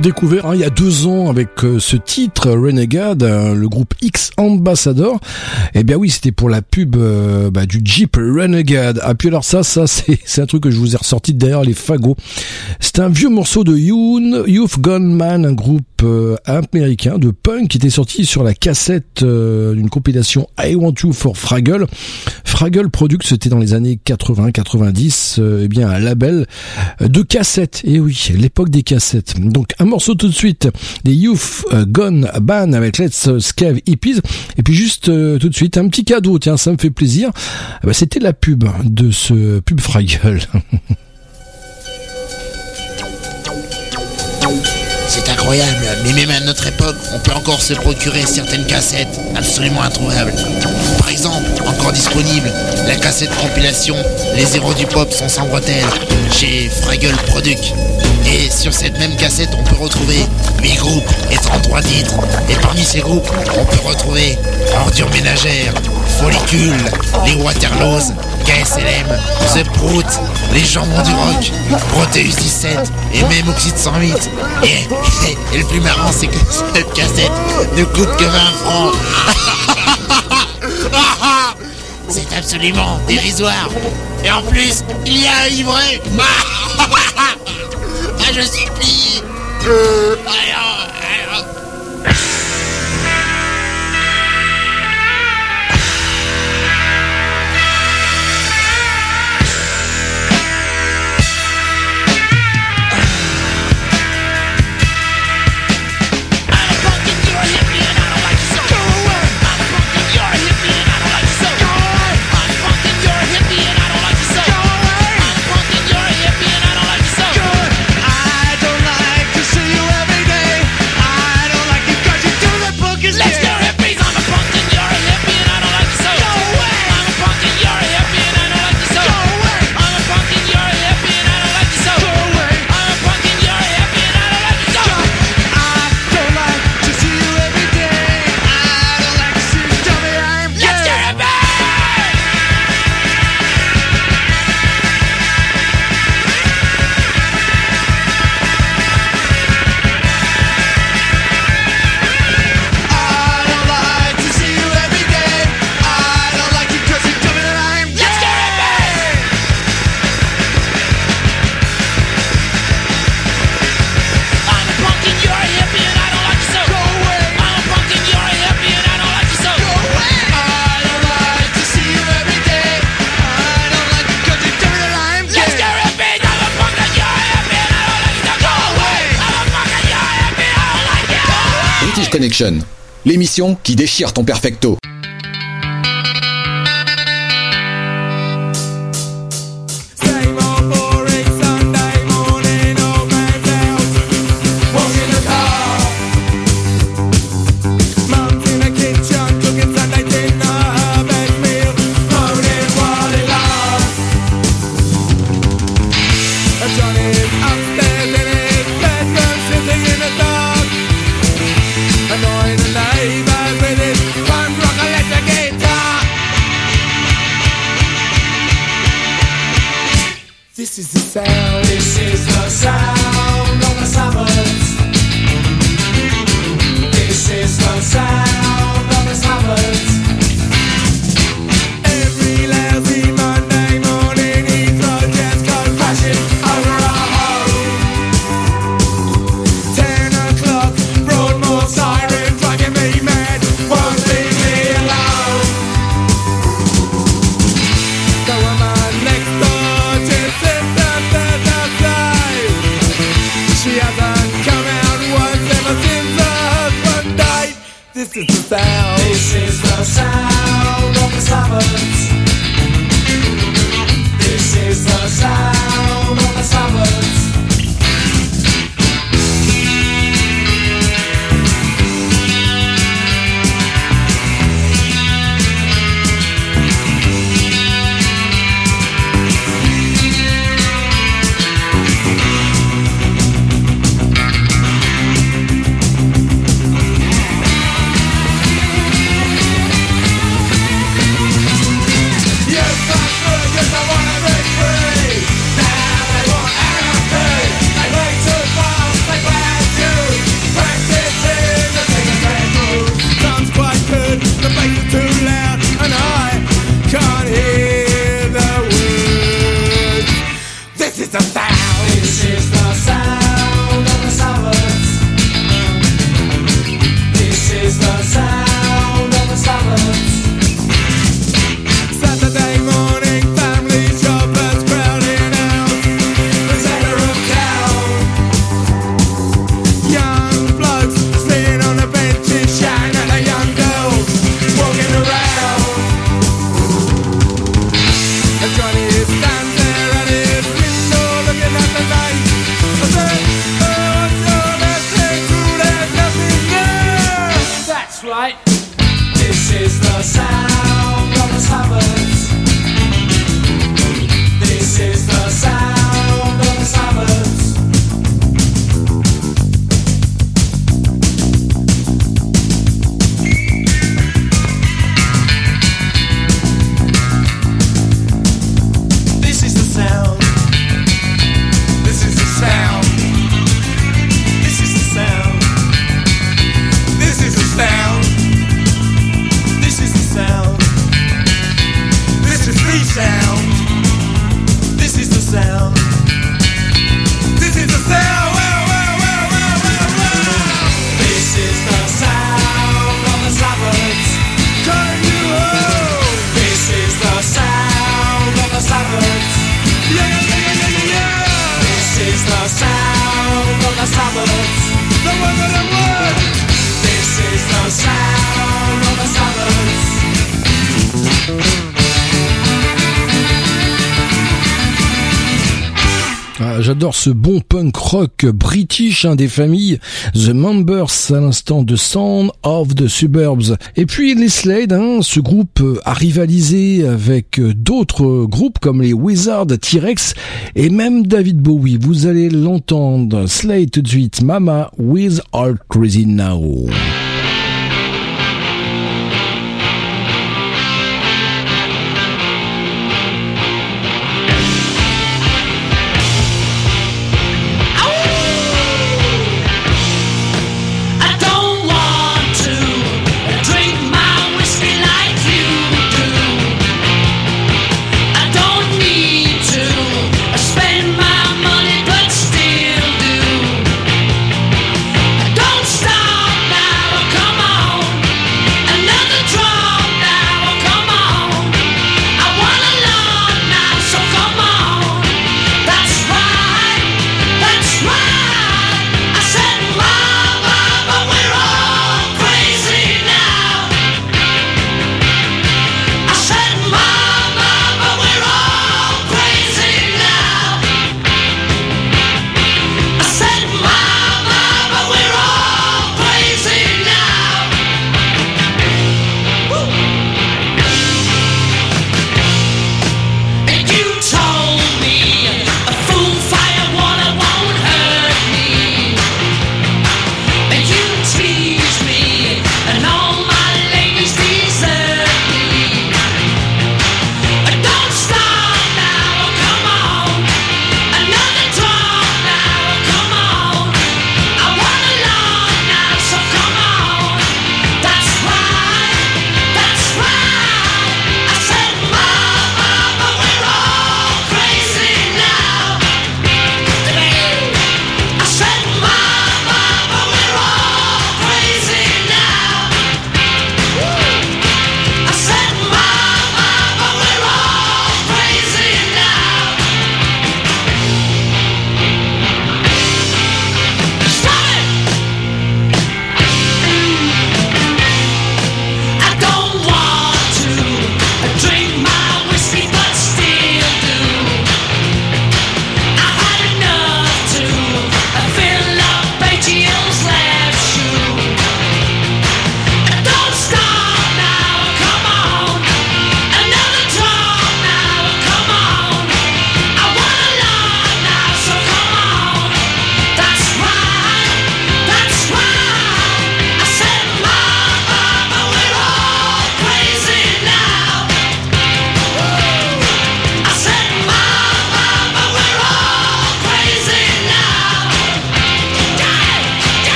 Découverts hein, il y a deux ans avec euh, ce titre Renegade, euh, le groupe X Ambassador. Eh bien oui, c'était pour la pub euh, bah, du Jeep Renegade. Ah puis alors ça, ça c'est un truc que je vous ai ressorti de derrière les fagots. C'est un vieux morceau de Yoon, Youth Gone Man, un groupe américain de punk qui était sorti sur la cassette d'une compilation I Want You for Fraggle. Fraggle Products, c'était dans les années 80-90, euh, eh bien un label de cassettes. Et oui, l'époque des cassettes. Donc un morceau tout de suite des Youth euh, Gone Ban avec Let's Scave Hippies. Et puis juste euh, tout de suite un petit cadeau, tiens, ça me fait plaisir. Eh ben, c'était la pub de ce pub Fraggle. C'est incroyable, mais même à notre époque, on peut encore se procurer certaines cassettes absolument introuvables. Par exemple, disponible, la cassette compilation Les héros du pop sont sans bretelles chez Fraggle Product. Et sur cette même cassette, on peut retrouver 8 groupes et 33 titres. Et parmi ces groupes, on peut retrouver Ordures ménagères, Follicule, les Waterloos, KSLM, The Prout, les Jambons du Rock, Proteus 17 et même Oxyde 108. Et, et le plus marrant, c'est que cette cassette ne coûte que 20 francs. C'est absolument dérisoire. Et en plus, il y a un livret. Ah, je. Alors, alors. L'émission qui déchire ton perfecto. ce bon punk rock british hein, des familles The Members à l'instant de Sound of the Suburbs. Et puis les Slade, hein, ce groupe euh, a rivalisé avec euh, d'autres groupes comme les Wizards, T-Rex et même David Bowie. Vous allez l'entendre. Slade tout de suite, Mama with All Crazy Now.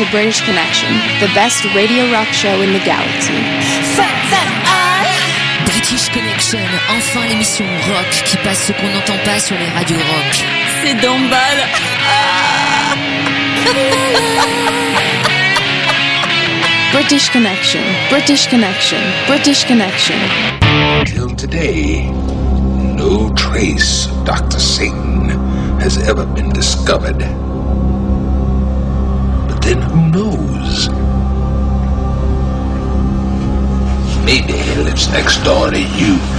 To British Connection, the best radio rock show in the galaxy. Ah! British Connection, enfin l'émission rock qui passe ce qu'on n'entend pas sur les radios rock. C'est d'emballe. British Connection, British Connection, British Connection. Till today, no trace of Dr. Satan has ever been discovered. Then who knows? Maybe he lives next door to you.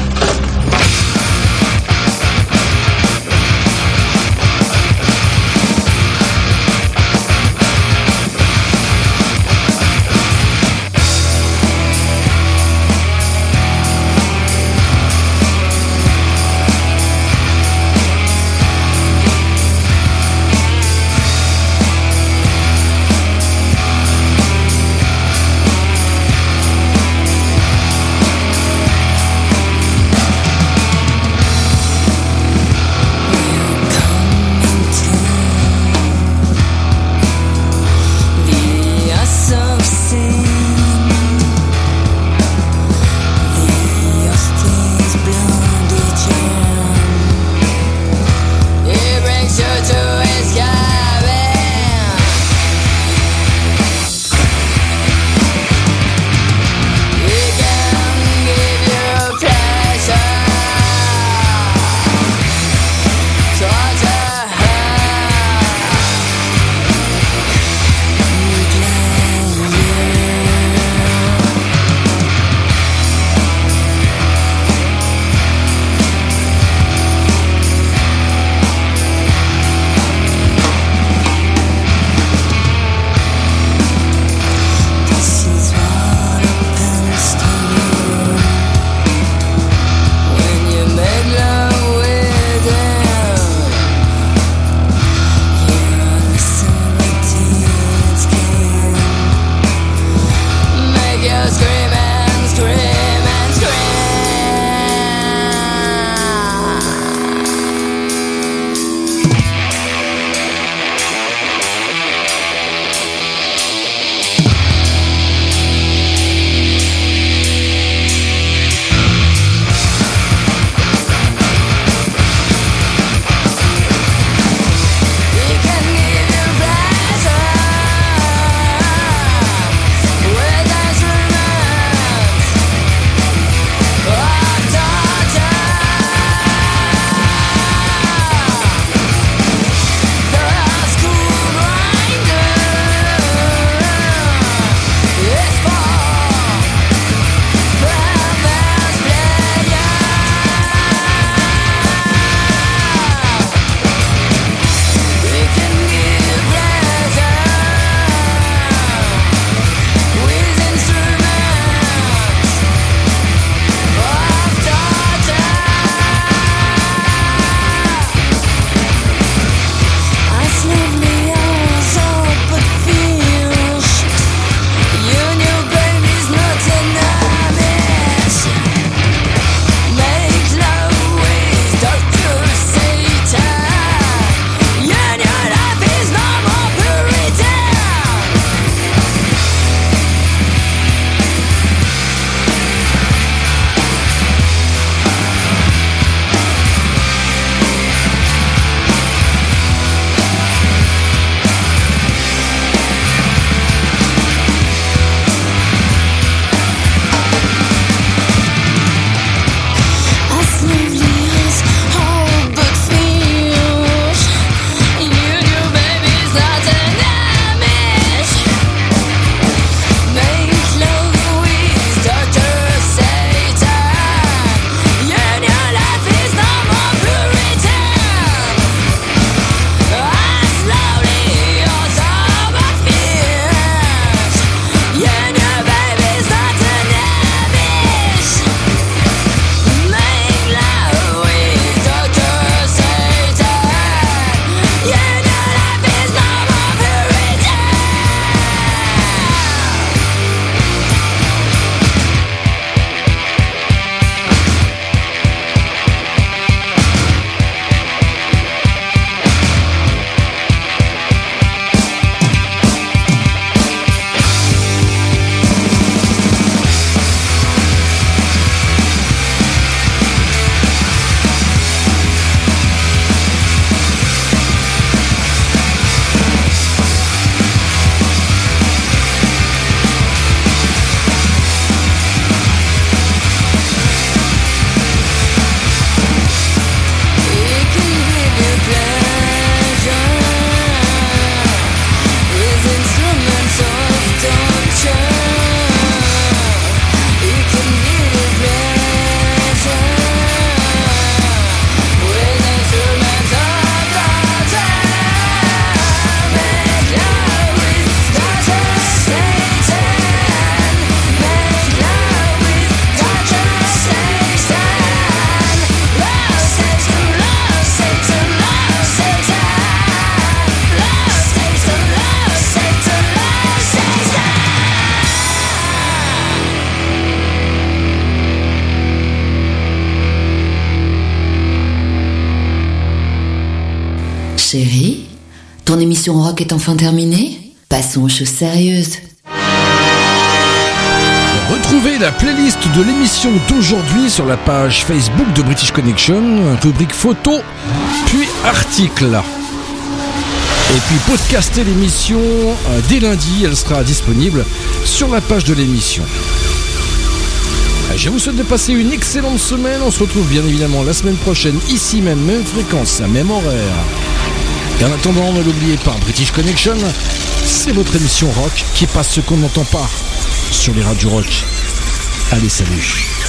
Est enfin terminée Passons aux choses sérieuses. Retrouvez la playlist de l'émission d'aujourd'hui sur la page Facebook de British Connection, rubrique photo, puis article. Et puis podcaster l'émission euh, dès lundi, elle sera disponible sur la page de l'émission. Je vous souhaite de passer une excellente semaine. On se retrouve bien évidemment la semaine prochaine, ici même, même fréquence, même horaire. Et en attendant, ne l'oubliez pas, British Connection, c'est votre émission rock qui passe ce qu'on n'entend pas sur les radios rock. Allez, salut.